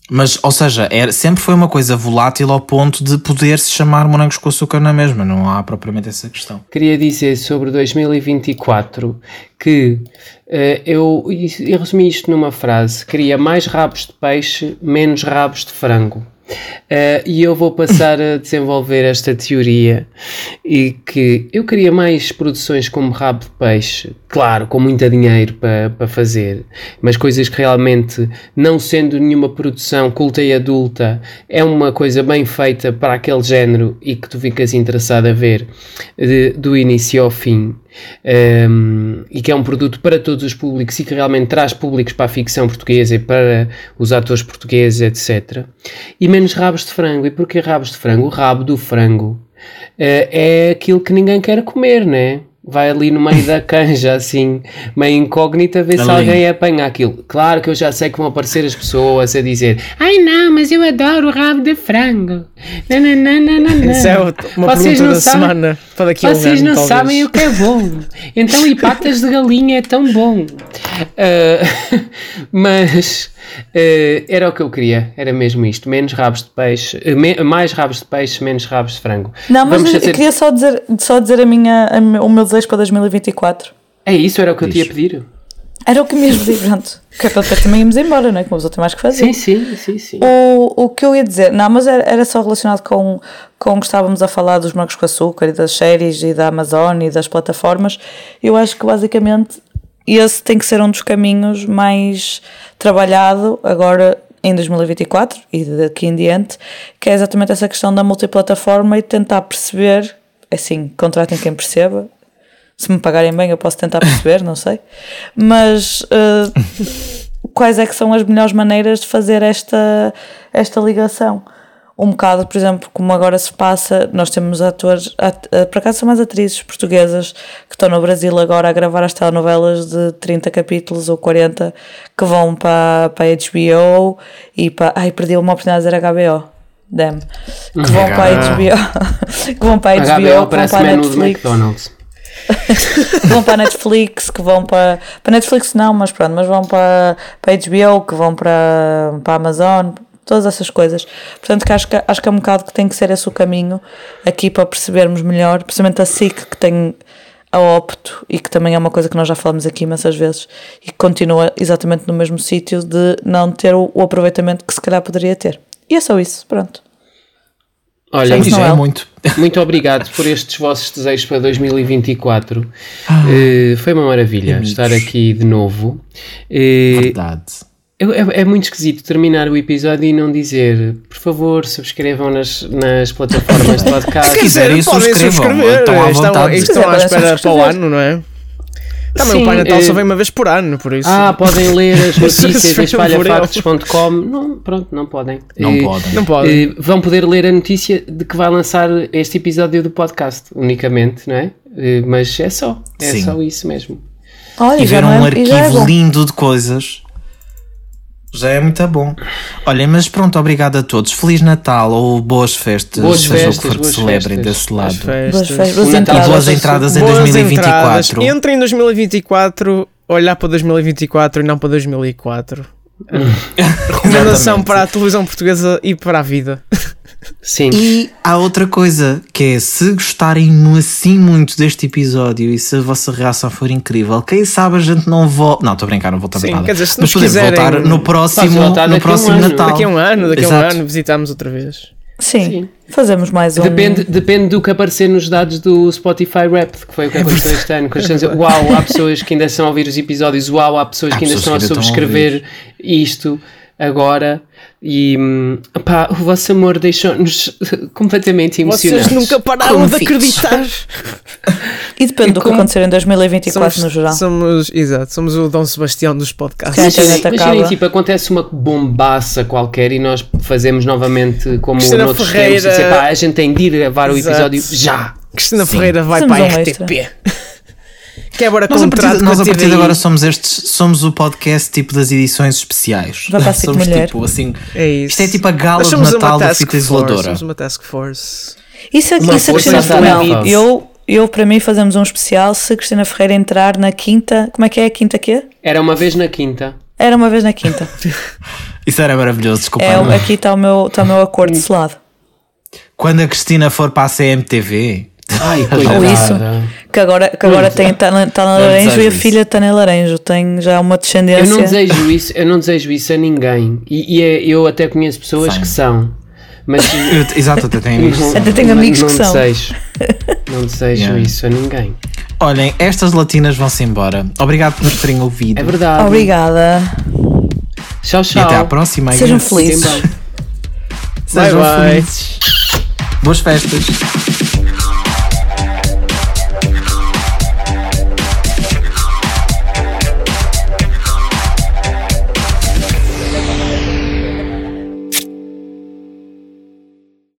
D: Mas, ou seja, era, sempre foi uma coisa volátil ao ponto de poder se chamar morangos com açúcar na mesma. Não há propriamente essa questão.
B: Queria dizer sobre 2024 que eh, eu, eu resumi isto numa frase: queria mais rabos de peixe, menos rabos de frango. Eh, e eu vou passar a desenvolver esta teoria e que eu queria mais produções como rabo de peixe, claro, com muito dinheiro para fazer, mas coisas que realmente, não sendo nenhuma produção culta e adulta, é uma coisa bem feita para aquele género e que tu ficas interessado a ver de- do início ao fim. Um, e que é um produto para todos os públicos e que realmente traz públicos para a ficção portuguesa e para os atores portugueses, etc. E menos rabos de frango. E porquê rabos de frango? O rabo do frango eh, é aquilo que ninguém quer comer, né? Vai ali no meio da canja, assim, meio incógnita, ver se alguém apanha aquilo. Claro que eu já sei que vão aparecer as pessoas a dizer Ai não, mas eu adoro o rabo de frango. Nananana.
A: Isso é uma
B: Vocês
A: pergunta da
B: sabem-
A: semana para daqui a um
B: Vocês
A: ano,
B: não
A: talvez.
B: sabem o que é bom. Então, e patas de galinha é tão bom. Ah, <laughs> mas ah, era o que eu queria. Era mesmo isto. Menos rabos de peixe. eh, me- mais rabos de peixe, menos rabos de frango.
C: Não, mas
B: Vamos
C: eu,
B: fazer-
C: queria só dizer, só dizer a minha, a o meu desejo para 2024.
B: É isso, era o que eu te ia pedir.
C: Era o que me ias pedir, pronto. Que é para depois também irmos embora, não é? Que uma pessoa tem mais que fazer.
B: Sim, sim, sim, sim.
C: O, o que eu ia dizer, não, mas era, era só relacionado com, com o que estávamos a falar dos morangos com açúcar e das séries e da Amazon e das plataformas. Eu acho que basicamente esse tem que ser um dos caminhos mais trabalhado agora em 2024 e daqui em diante, que é exatamente essa questão da multiplataforma e tentar perceber, assim, contratem quem perceba, se me pagarem bem eu posso tentar perceber, não sei, mas eh, <laughs> quais é que são as melhores maneiras de fazer esta, esta ligação. Um bocado, por exemplo, como agora se passa, nós temos atores, at, eh, por acaso são mais atrizes portuguesas que estão no Brasil agora a gravar as telenovelas de 30 capítulos ou 40 que vão para, para a HBO e para. Ai, perdi uma oportunidade de dizer HBO. Damn. Que vão para a HBO. que vão para a HBO,
B: HBO
C: que vão para <laughs> a Netflix que vão para a Netflix, que vão para. Para Netflix não, mas pronto, mas vão para, para a HBO, que vão para, para a Amazon, todas essas coisas. Portanto, que acho, que acho que é um bocado que tem que ser esse o caminho aqui para percebermos melhor, precisamente a SIC que tem a Opto e que também é uma coisa que nós já falamos aqui imensas vezes e que continua exatamente no mesmo sítio de não ter o, o aproveitamento que se calhar poderia ter. E é só isso, pronto.
B: Olha,
C: Isso
D: é muito. <laughs>
B: muito obrigado por estes vossos desejos para 2024.
D: Ah.
B: Eh, foi uma maravilha estar aqui de novo. Eh,
D: Verdade.
B: É, é muito esquisito terminar o episódio e não dizer, por favor, subscrevam nas, nas plataformas de <laughs> podcast.
A: Se quiserem,
D: subscrevam,
A: subscrever.
D: estão à
A: Estão,
D: vontade.
A: estão à
C: Podem
A: espera para o ano, não é? Também
B: Sim,
A: o Pai Natal
B: eh,
A: só vem uma vez por ano, por isso.
B: Ah, podem ler as <laughs> notícias em
A: Sejam
B: espalhafactos.com. Não, pronto, não podem.
D: Não
B: Eh,
D: podem.
A: Não podem.
B: eh, vão poder ler a notícia de que vai lançar este episódio do podcast, unicamente, não é? Eh, mas é só, é
D: Sim.
B: só isso mesmo.
C: Olha,
D: E
C: já
D: ver
C: não
D: um
C: é, e é
D: arquivo lindo de coisas. Já é muito bom. Olhem, mas pronto, obrigado a todos. Feliz Natal ou boas festas,
B: Boas
D: seja
B: festas,
D: o que for que
B: boas
D: celebrem
B: festas.
D: desse lado.
A: festas.
C: Boas festas, boas
B: Natal
C: entradas.
D: Boas entradas em
A: Boas
D: 2024.
A: entradas. Entre em 2024, olhar para 2024 e não para 2004. Recomendação para a televisão portuguesa e para a vida.
B: Sim.
D: E há outra coisa que é se gostarem assim muito deste episódio e se a vossa reação for incrível, quem sabe a gente não volta. Não, estou a brincar, não voltamos
A: Sim,
D: nada.
A: quer dizer, se
D: Mas
A: nos
D: podemos
A: quiserem-
D: voltar no próximo,
B: voltar
D: no
B: um
D: próximo
B: ano.
D: Natal.
A: Daqui a um ano, daqui a um
D: Exato.
A: ano, visitamos outra vez.
C: Sim,
B: Sim.
C: fazemos mais um.
B: Depende, depende do que aparecer nos dados do Spotify Rap, que foi o que aconteceu este ano. Estão a dizer, uau, há pessoas que ainda estão a ouvir os episódios, uau, há pessoas
D: Há
B: que ainda
D: pessoas
B: estão a
D: que ainda estão a
B: subscrever isto agora. E pá, o vosso amor deixou-nos <laughs> completamente emocionados.
A: Vocês nunca pararam de acreditar. <laughs>
C: E depende
B: E
C: do que acontecer em 2024 no geral.
A: somos, exato, somos o Dom Sebastião dos podcasts.
B: Imaginem, tipo, acontece uma bombaça qualquer e nós fazemos novamente como
A: Cristina
B: noutros
A: Ferreira-
B: tempos. e dizer, pá, a gente tem de ir gravar o
A: Exato.
B: episódio já.
A: Cristina
D: Sim.
A: Ferreira vai
C: Fazemos
A: para a
C: um
A: RTP. <laughs> Quebra
D: Nós a partir, de, nós a partir de agora somos estes, somos o podcast tipo das edições especiais.
C: Vai para <laughs>
D: somos
C: Mulher.
D: tipo assim.
A: É isso.
D: Isto é tipo a gala de
A: somos
D: Natal
A: uma
D: da
A: task
D: fita
A: force,
D: isoladora.
A: Somos uma task force.
C: Isso,
B: Uma
C: isso a
B: força
C: Cristina Ferreira. Eu, eu, para mim, fazemos um especial se Cristina Ferreira entrar na quinta. Como é que é a quinta quê?
B: Era uma vez na quinta.
C: Era uma vez na quinta. <laughs>
D: Isso era maravilhoso, desculpa.
C: É,
D: não.
C: aqui está o meu, está o meu acordo selado.
D: Quando a Cristina for para a CMTV.
B: Ai, <laughs>
C: Ou isso. Que agora, que agora tem, está na, está na
D: Não
C: Laranjo
D: desejo
C: e a
D: isso.
C: filha está na Laranjo. Tem já uma
B: Eu
C: descendência.
B: não desejo isso, eu não desejo isso a ninguém. E, e é- eu até conheço pessoas
D: Sim.
B: que são. Mas <laughs>
D: Eu- exato, até tenho isso.
C: Até tenho amigos
B: não
C: que são.
B: Desejo, <laughs> não desejo
D: Yeah.
B: isso a ninguém.
D: Olhem, estas latinas vão-se embora. Obrigado por nos terem ouvido.
B: É verdade.
C: Obrigada.
B: Tchau,
D: E
B: tchau.
D: até à próxima.
C: Sejam felizes.
D: Sejam
A: Bye, bye.
D: felizes. Boas festas.